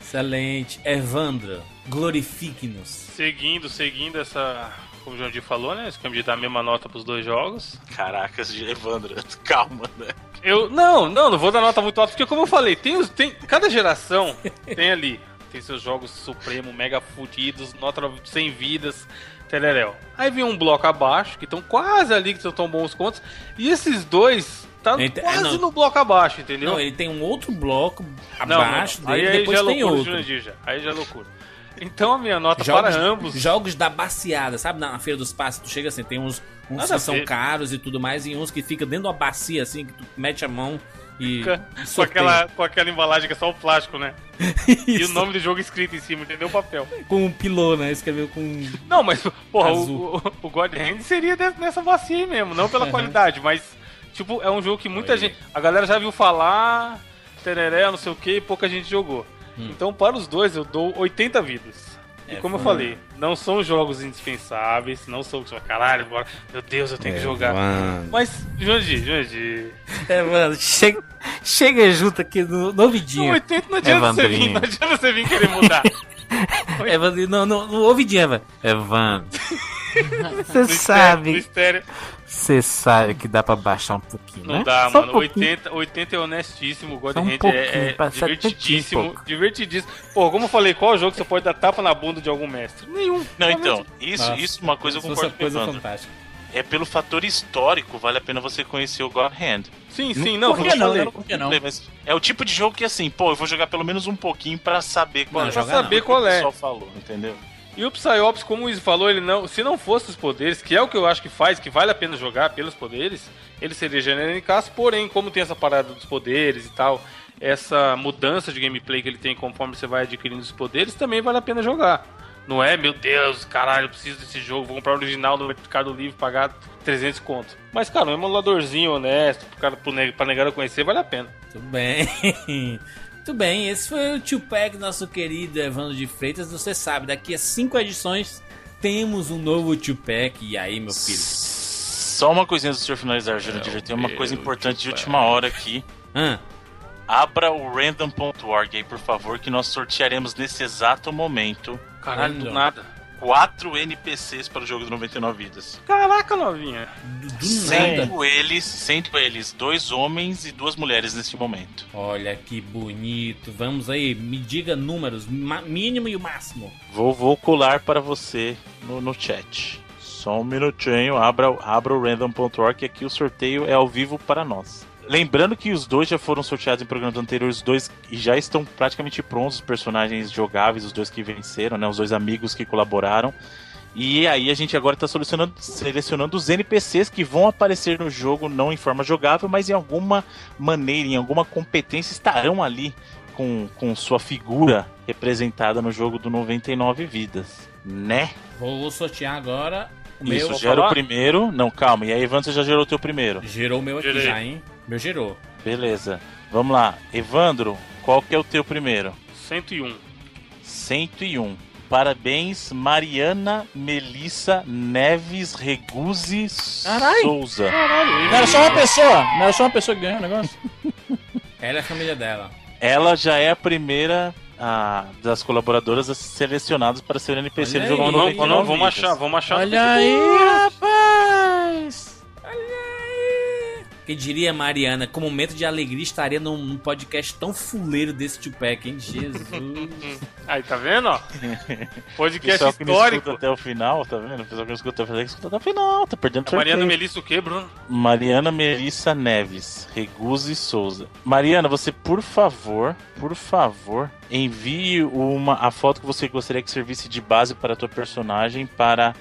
Excelente. Evandro, glorifique-nos. Seguindo, seguindo essa. Como o Jandir falou, né? Esse caminho de dar a mesma nota pros dois jogos. Caracas, Evandro, calma, né? Eu. Não, não, não vou dar nota muito alta, porque como eu falei, tem, os, tem cada geração tem ali. Tem seus jogos supremo, mega fudidos, nota 100 vidas, tereréu. Aí vem um bloco abaixo, que estão quase ali, que estão bons contos. E esses dois tá Ent- é, quase não. no bloco abaixo, entendeu? Não, ele tem um outro bloco Não, não, abaixo não. Aí, dele, aí depois já é tem loucura, outro. Jurandir, já. Aí já é loucura. Então a minha nota Jogos, para ambos. jogos da baciada, sabe? Na Feira dos Passos, tu chega assim, tem uns, uns Nada que são caros e tudo mais, e uns que fica dentro de uma bacia, assim, que tu mete a mão e. Com aquela, com aquela embalagem que é só o plástico, né? E o nome do jogo escrito em cima, entendeu? O papel. Com um pilô, né? Escreveu com. Não, mas, porra, o, o, o God Hand seria nessa bacia aí mesmo, não pela qualidade, mas, tipo, é um jogo que muita Oi. gente. A galera já viu falar, tereré, não sei o que, e pouca gente jogou. Então, para os dois, eu dou 80 vidas. E É, como eu foi. falei, não são jogos indispensáveis, não são. Caralho, agora, meu Deus, eu tenho que jogar. Mas, Jundi, Jundi. É, mano, chega, chega junto aqui no, no No ouvidinho. 80 não adianta você vir, não adianta você vir querer mudar. Evandro, não, no, no ouvidinho, Evandro. Evandro. Você No sabe, estéreo. Você sabe que dá pra baixar um pouquinho, Não né? dá, Só um mano. pouquinho. 80, 80 é honestíssimo. God Só um Hand pouquinho, é, é divertidíssimo. Divertidíssimo. Pô, como eu falei, qual jogo você pode dar tapa na bunda de algum mestre? Nenhum. Não, então, isso, Nossa, isso uma coisa eu fosse concordo com o fantástica. É pelo fator histórico, vale a pena você conhecer o God Hand. Sim, sim, não. Por que não, falei, né? Por que não? Mas é o tipo de jogo que assim, pô, eu vou jogar pelo menos um pouquinho pra saber qual Não, é. Pra saber o que qual o é. pessoal falou, entendeu? E o Psyops, como o Izzy falou, ele não. Se não fosse os poderes, que é o que eu acho que faz, que vale a pena jogar pelos poderes, ele seria genérico, porém, como tem essa parada dos poderes e tal, essa mudança de gameplay que ele tem conforme você vai adquirindo os poderes, também vale a pena jogar. Não é, meu Deus, caralho, eu preciso desse jogo, vou comprar o original no Mercado Livre, pagar 300 conto. Mas, cara, um emuladorzinho honesto, pra negar conhecer, vale a pena. Tudo bem. Muito bem, esse foi o Tio Pack, nosso querido Evandro de Freitas. Você sabe, daqui a cinco edições temos um novo Tio Pack. E aí, meu filho? Só uma coisinha do senhor finalizar, Jurandir. Tem uma coisa importante de última hora aqui. Hã? Abra o random.org aí, por favor, que nós sortearemos nesse exato momento Caralho, do nada. Quatro NPCs para o jogo do 99 vidas. Caraca, novinha. Do, do nada. Sendo eles, sendo eles dois homens e duas mulheres neste momento. Olha que bonito. Vamos aí, me diga números, mínimo e o máximo. Vou, vou colar para você no, no chat. Só um minutinho, abra, abra o random.org que aqui o sorteio é ao vivo para nós. Lembrando que os dois já foram sorteados em programas anteriores, os dois já estão praticamente prontos, os personagens jogáveis, os dois que venceram, né? Os dois amigos que colaboraram. E aí a gente agora está selecionando, selecionando os NPCs que vão aparecer no jogo, não em forma jogável, mas em alguma maneira, em alguma competência, estarão ali com, com sua figura representada no jogo do 99 vidas. Né? Vou sortear agora o Isso, meu. gera falar? o primeiro. Não, calma. E aí, Evandro, você já gerou o teu primeiro. Gerou o meu aqui Gerei. já, hein? Meu gerou. Beleza. Vamos lá. Evandro, qual que é o teu primeiro? 101. 101. Parabéns, Mariana Melissa Neves Reguzzi Caralho. Souza. Não era só uma pessoa, não era só uma pessoa que ganhou o negócio. Ela é a família dela. Ela já é a primeira ah, das colaboradoras selecionadas para ser NPC Olha do jogo aí. Não, 99 não, vamos achar, vamos achar. no Olha aí, rapaz! Olha aí! Que diria Mariana, com momento de alegria estaria num, num podcast tão fuleiro desse Tupac, hein? Jesus. Aí, tá vendo, ó? Podcast Pessoal que não histórico. escuta até o final, tá vendo? O pessoal que não escuta até o final, escutar até o final, tá perdendo A Mariana. Melissa o quê, Bruno? Mariana Melissa Neves, Reguzi Souza. Mariana, você, por favor, por favor, envie uma, a foto que você gostaria que servisse de base para a tua personagem para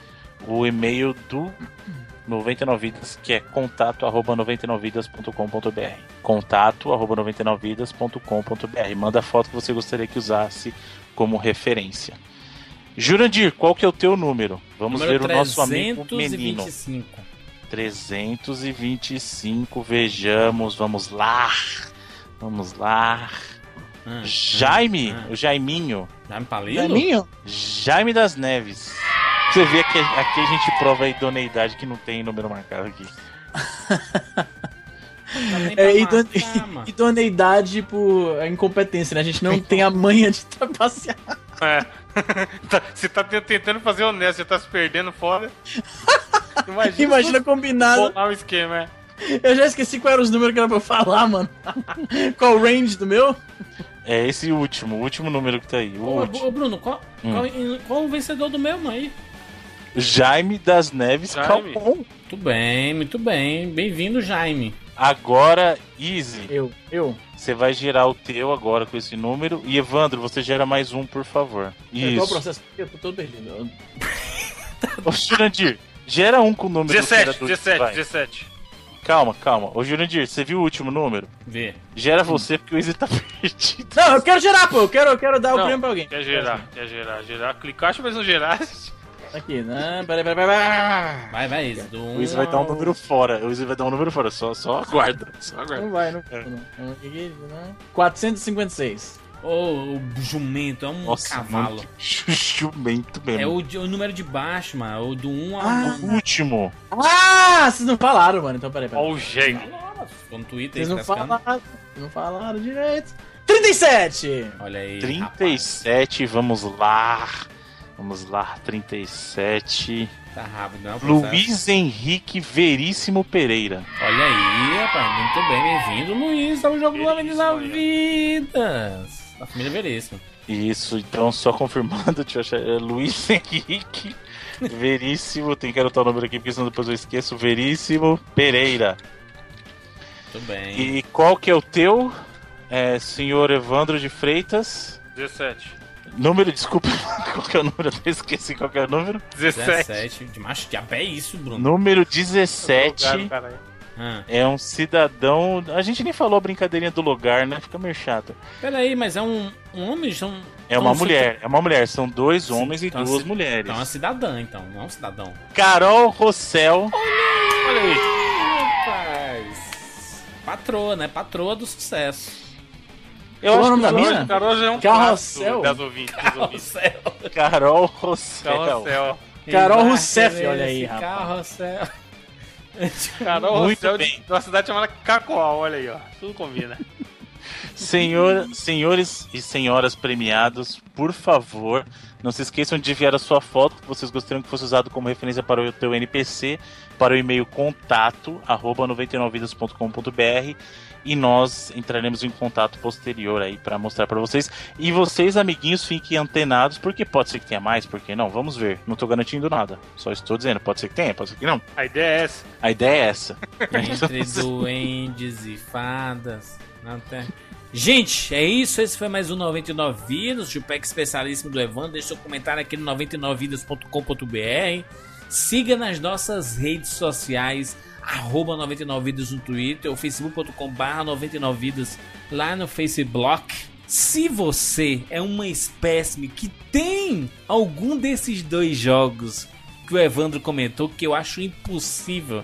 o e-mail do 99 Vidas, que é contato arroba 99vidas.com.br. Contato arroba 99vidas.com.br. Manda a foto que você gostaria que usasse como referência. Jurandir, qual que é o teu número? Vamos Número ver o nosso amigo menino. 325. 325, vejamos, vamos lá. Vamos lá. Ah, Jaime, ah. o Jaiminho. Jaime Palilo? Jaminho? Jaime das Neves. Você vê que aqui a gente prova a idoneidade que não tem número marcado aqui. Tá É, idone- marcar, mano. idoneidade por incompetência, né? A gente não tem a manha de trapacear. É. Tá- Você tá te- tentando fazer honesto, você tá se perdendo fora. Imagina, Imagina combinado. bolar o esquema, é. Eu já esqueci qual eram os números que era pra eu falar, mano. qual o range do meu? É esse último, o último número que tá aí. O Ô, Bruno, qual, Hum. qual, qual o vencedor do meu, mãe? Jaime das Neves Jaime. Muito bem, muito bem. Bem-vindo, Jaime. Agora, Easy, Eu, eu. você vai gerar o teu agora com esse número. E Evandro, você gera mais um, por favor. O Isso. processo? Eu tô todo perdido. Ô, Jurandir, gera um com o número 17, gerador. 17, Vai. 17. Calma, calma. Ô, Jurandir, você viu o último número? Vê. Gera você, porque o Easy tá perdido. Não, eu quero gerar, pô. Eu quero, eu quero dar o Não, prêmio pra alguém. Quer gerar, quer gerar, gerar. Clicaste, mas não geraste. Aqui, né? Peraí, peraí, peraí. Vai, vai, isso. Do O Easy vai dar um número fora. O Easy vai dar um número fora. Só, só aguarda. Só aguarda. Não vai, não. É. não. não. Aqui, né? 456. Ô, o jumento, é um Nossa, cavalo. mano, jumento mesmo. É o, o número de baixo, mano. O do 1 ao Ah. O último. Ah, vocês não falaram, mano. Então, peraí, peraí. Olha o jeito. Ficou no Twitter Vocês não frescando. falaram. Vocês não falaram direito. 37! Olha aí. 37, vamos lá. Vamos lá, 37. rapaz. Tá rápido, não? processo? Luiz Henrique Veríssimo Pereira. Olha aí, rapaz. Muito bem, bem-vindo, Luiz. Tá o jogo do Homem da Vidas. Da família Veríssimo. Isso, então só confirmando, deixa eu achar. É Luiz Henrique Veríssimo. Tem que anotar o número aqui, porque senão depois eu esqueço. Veríssimo Pereira. Muito bem. E qual que é o teu, é, senhor Evandro de Freitas? 17. Número, desculpa, qual que é o número? Eu esqueci qual que é o número. 17. 17. De macho, que é isso, Bruno? Número 17 Lugar, caralho. Ah. é um cidadão. A gente nem falou a brincadeirinha do lugar, né? Fica meio chato. Pera aí, mas é um, um homem? São, É uma são- mulher, é uma mulher. São dois Sim, homens e então duas se- mulheres. Então é uma cidadã, então. Não é um cidadão. Carol Rossel. Olha aí. Rapaz. Patroa, né? Patroa do sucesso. Eu Qual é o acho nome que da o mina? Carol já é um Carrossel? clássico das ouvintes. Das ouvintes. Carol Rossel. Carrossel. Carol Rousseff, olha aí, rapaz. Carrossel. Carol Muito Rossel bem. de de uma cidade chamada Cacoal, olha aí, ó. Tudo combina. Senhor, senhores e senhoras premiados, por favor, não se esqueçam de enviar a sua foto que vocês gostariam que fosse usado como referência para o teu NPC, para o e-mail contato arroba 99vidas.com.br e nós entraremos em contato posterior aí para mostrar para vocês. E vocês, amiguinhos, fiquem antenados, porque pode ser que tenha mais, porque não, vamos ver. Não tô garantindo nada. Só estou dizendo, pode ser que tenha, pode ser que não. A ideia é essa. A ideia é essa. Entre duendes e fadas. Não tem. Gente, é isso. Esse foi mais um 99 Vidas. O pack especialíssimo do Evandro. Deixa seu comentário aqui no 99vidas.com.br. Siga nas nossas redes sociais. Arroba 99vidas no Twitter. Ou facebook.com.br 99vidas lá no Facebook. Se você é uma espécime que tem algum desses dois jogos que o Evandro comentou, que eu acho impossível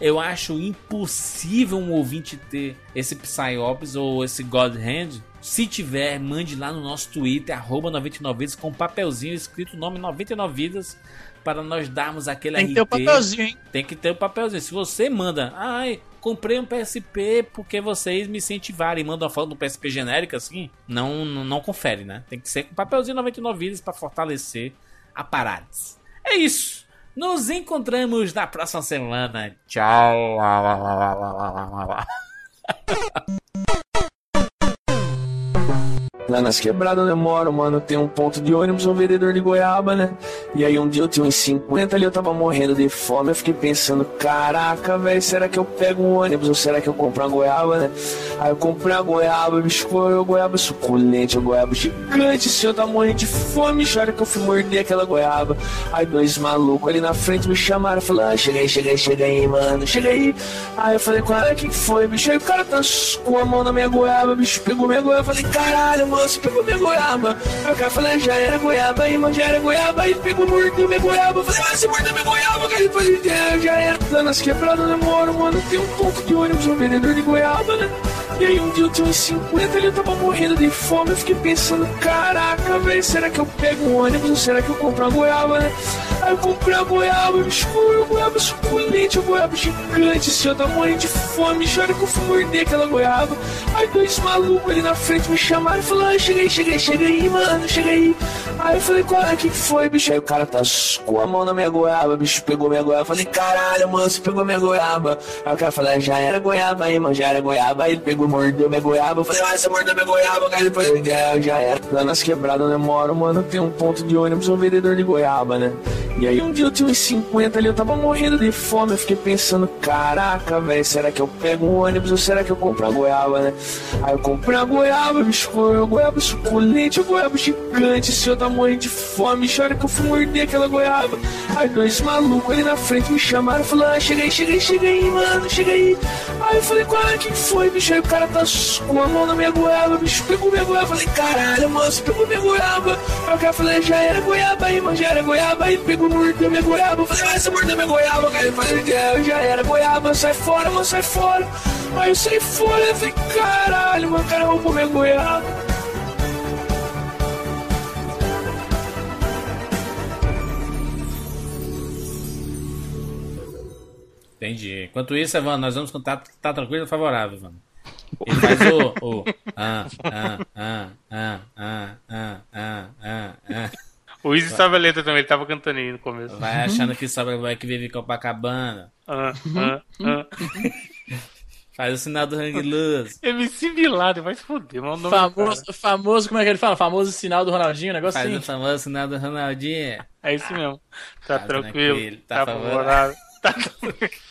eu acho impossível um ouvinte ter esse Psyops ou esse God Hand. Se tiver, mande lá no nosso Twitter, arroba 99vidas, com um papelzinho escrito o nome 99 vidas, para nós darmos aquele Tem que ter o papelzinho, hein? Tem que ter o papelzinho. Se você manda, ai, comprei um PSP porque vocês me incentivaram e manda uma foto do PSP genérica assim, não, não, não confere, né? Tem que ser com papelzinho 99 vidas para fortalecer a Parades. É isso. Nos encontramos na próxima semana. Tchau. Lá nas quebradas onde eu moro, mano, tem um ponto de ônibus, um vendedor de goiaba, né? E aí um dia eu tinha uns 50 ali, eu tava morrendo de fome, eu fiquei pensando, caraca, velho, será que eu pego um ônibus ou será que eu compro uma goiaba, né? Aí eu comprei uma goiaba, bicho, uma goiaba suculente, uma goiaba gigante, se eu tava morrendo de fome, chora que eu fui morder aquela goiaba. Aí dois malucos ali na frente me chamaram, falaram, ah, chega aí, chega aí, chega aí, mano, chega aí. Aí eu falei, cara, o que que foi, bicho? Aí o cara tá com a mão na minha goiaba, bicho, pegou minha goiaba, eu falei, caralho, moço, pegou minha goiaba. O cara "Ah, já era goiaba mano, já era goiaba. Aí pegou, mordeu minha goiaba. Eu falei, ah, você mordeu minha goiaba, cara. Ele falou, é, já era. Lá nas quebradas eu moro, mano, tem um ponto de ônibus, um vendedor de goiaba, né? E aí um dia eu tinha uns 50 ali, eu tava morrendo de fome. Eu fiquei pensando, caraca, velho, será que eu pego um ônibus ou será que eu compro uma goiaba, né? Aí eu comprei a goiaba, bicho, goiaba suculente, goiaba gigante, assim, eu tava morrendo de fome, chora que eu fui morder aquela goiaba. Aí dois malucos ali na frente me chamaram e falaram, chega aí, chega aí, mano, chega aí. Eu falei, qual é que foi, bicho? Aí o cara com a mão na minha goiaba, bicho, pegou minha goiaba. Falei, caralho, mano, você pegou minha goiaba. Aí o cara falou, "Ah, já era goiaba aí, mano, já era goiaba. Aí ele pegou, mordeu minha goiaba. Eu falei, ah, você mordeu minha goiaba, cara. Ele falou, é, já era. Lá nas quebradas onde eu moro, mano, tem um ponto de ônibus, um vendedor de goiaba, né? E aí um dia eu tinha uns 50 ali, eu tava morrendo de fome, eu fiquei pensando, caraca, velho, será que eu pego um ônibus ou será que eu compro uma goiaba, né? Aí eu comprei uma goiaba, bicho, uma goiaba suculente, uma goiaba gigante, se eu tava morrendo de fome, chora que eu fui morder aquela goiaba. Aí dois malucos ali na frente me chamaram falaram, ah, chega aí, chega aí, chega aí, mano, chega aí. Aí eu falei, qual é que foi, bicho? Aí o cara tá com a mão na minha goiaba, bicho, pegou minha goiaba, eu falei, caralho, moço, pegou minha goiaba. Aí o cara falou, já era goiaba aí, mano, já era goiaba, aí pegou, mordeu minha goiaba, eu falei, ah, você mordeu minha goiaba, cara. Ele falou, é, já era goiaba, sai fora, mano, sai fora. Aí eu saí fora, eu falei, caralho, mano, o cara roubou minha goiaba. Entendi. Enquanto isso, Evandro, nós vamos contar. Tá tranquilo e favorável, Evandro. Ele faz o. o ah, ah, ah, ah, ah, ah, ah, ah, ah. O Izzy sabe a letra também, ele tava cantando aí no começo. Vai achando que sobra vai que vive em Copacabana. Ah, ah, ah. Faz o sinal do Hang Luz. MC Milado, vai se foder, mano. o nome do cara. Famoso, famoso, como é que ele fala? Famoso sinal do Ronaldinho, um negócio Faz assim. o famoso sinal do Ronaldinho. É isso mesmo. Tá, Tá tranquilo, tranquilo, tá tá favorável. Tá.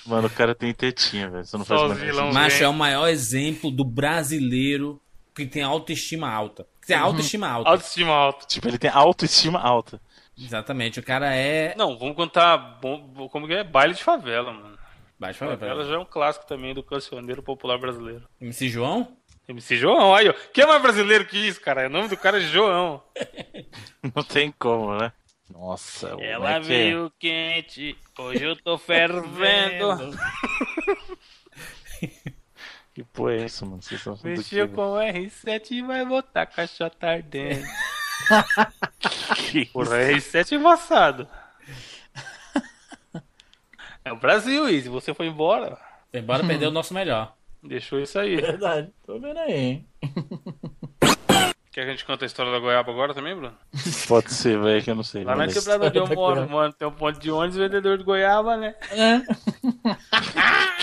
Mano, o cara tem tetinha, velho. Você não Só faz mais. Macho vem. é o maior exemplo do brasileiro que tem autoestima alta. Que tem autoestima alta. Autoestima alta. Tipo, ele tem autoestima alta. Exatamente. O cara é. Não, vamos cantar bom, como que é? Baile de favela, mano. Baixo Favela já é um clássico também do cancioneiro popular brasileiro. MC João? MC João, aí, ó. Quem é mais brasileiro que isso, cara? O nome do cara é João. Não tem como, né? Nossa, Ela é que é? veio quente, hoje eu tô fervendo. Que porra é isso, mano? Vocês estão Mexeu com o R7 e vai botar caixota? Que Porra, R7 é embaçado. É o Brasil, Izzy. Você foi embora. Embora perder o nosso melhor. Deixou isso aí. Verdade, tô vendo aí, hein? Quer que a gente conte a história da goiaba agora também, Bruno? isso? Pode ser, velho, que eu não sei. Lá na quebrada onde eu moro, mano, tem um ponto de ônibus vendedor de goiaba, né? É.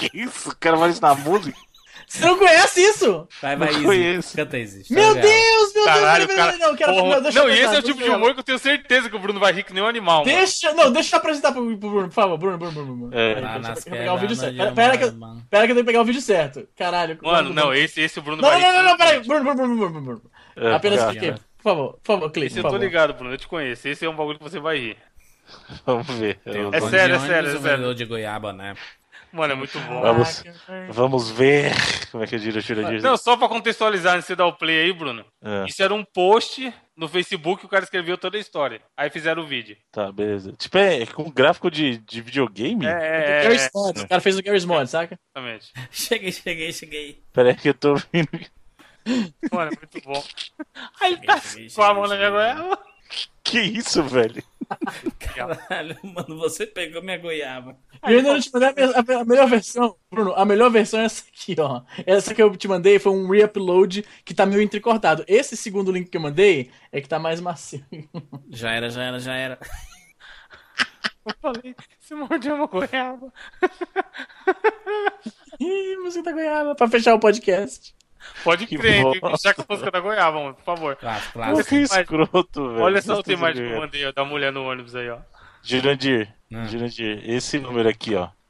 Que isso? O cara vai ensinar música? Você não conhece isso? Vai, vai, Não Izzy. conheço. Canta Izzy. Meu Tá. Deus, meu Caralho, Deus, cara. não, não, quero, Porra. não, deixa Não, eu e esse é o tipo de humor que eu tenho certeza que o Bruno vai rir que nem um animal. mano. Deixa, não, deixa eu apresentar pro, pro Bruno, por favor, Bruno, Bruno, Bruno, Bruno. É. Deixa eu pegar o vídeo certo. Pera, pera que, eu- mano. pera que eu tenho que pegar o vídeo certo. Caralho. Mano, não, esse, esse o Bruno Não, vai não, rir. não, não, peraí. Bruno, Bruno, Bruno, Bruno, Bruno. É, Apenas cara, porque. Por favor, por favor, Cleiton, eu tô favor. ligado, Bruno, eu te conheço. Esse é um bagulho que você vai rir. Vamos ver. É sério, é sério, é sério. de goiaba, né? Mano, é muito bom. Vamos, vamos ver como é que é Gira, Gira, Gira. Não, só pra contextualizar antes de você dar o play aí, Bruno. É, Isso era um post no Facebook, o cara escreveu toda a história. Aí fizeram o vídeo. tá, beleza. Tipo, é com gráfico de, de videogame? É, é, Gary é, o cara fez o Gary Smod, saca? exatamente. Cheguei, cheguei, cheguei. Pera aí que eu tô ouvindo. Mano, é muito bom. Aí ele tá com a mão na minha goiaba. Que isso, velho? Caralho, mano, você pegou minha goiaba. E eu ainda não te mandei a, me- a- a melhor versão, Bruno. A melhor versão é essa aqui, ó. Essa que eu te mandei foi um re-upload que tá meio entrecortado. Esse segundo link que eu mandei é que tá mais macio. Já era, já era, já era. Eu falei, se mordeu uma goiaba. Ih, música da goiaba, pra fechar o podcast. Pode Que crer, hein? bosta. já que a música da goiaba, mano, por favor. Clássico, Pô, clássico. que escroto, velho. Olha essa outra imagem que eu mandei, ó, da mulher no ônibus aí, ó. Jurandir, Ah. Jurandir, esse número aqui, ó.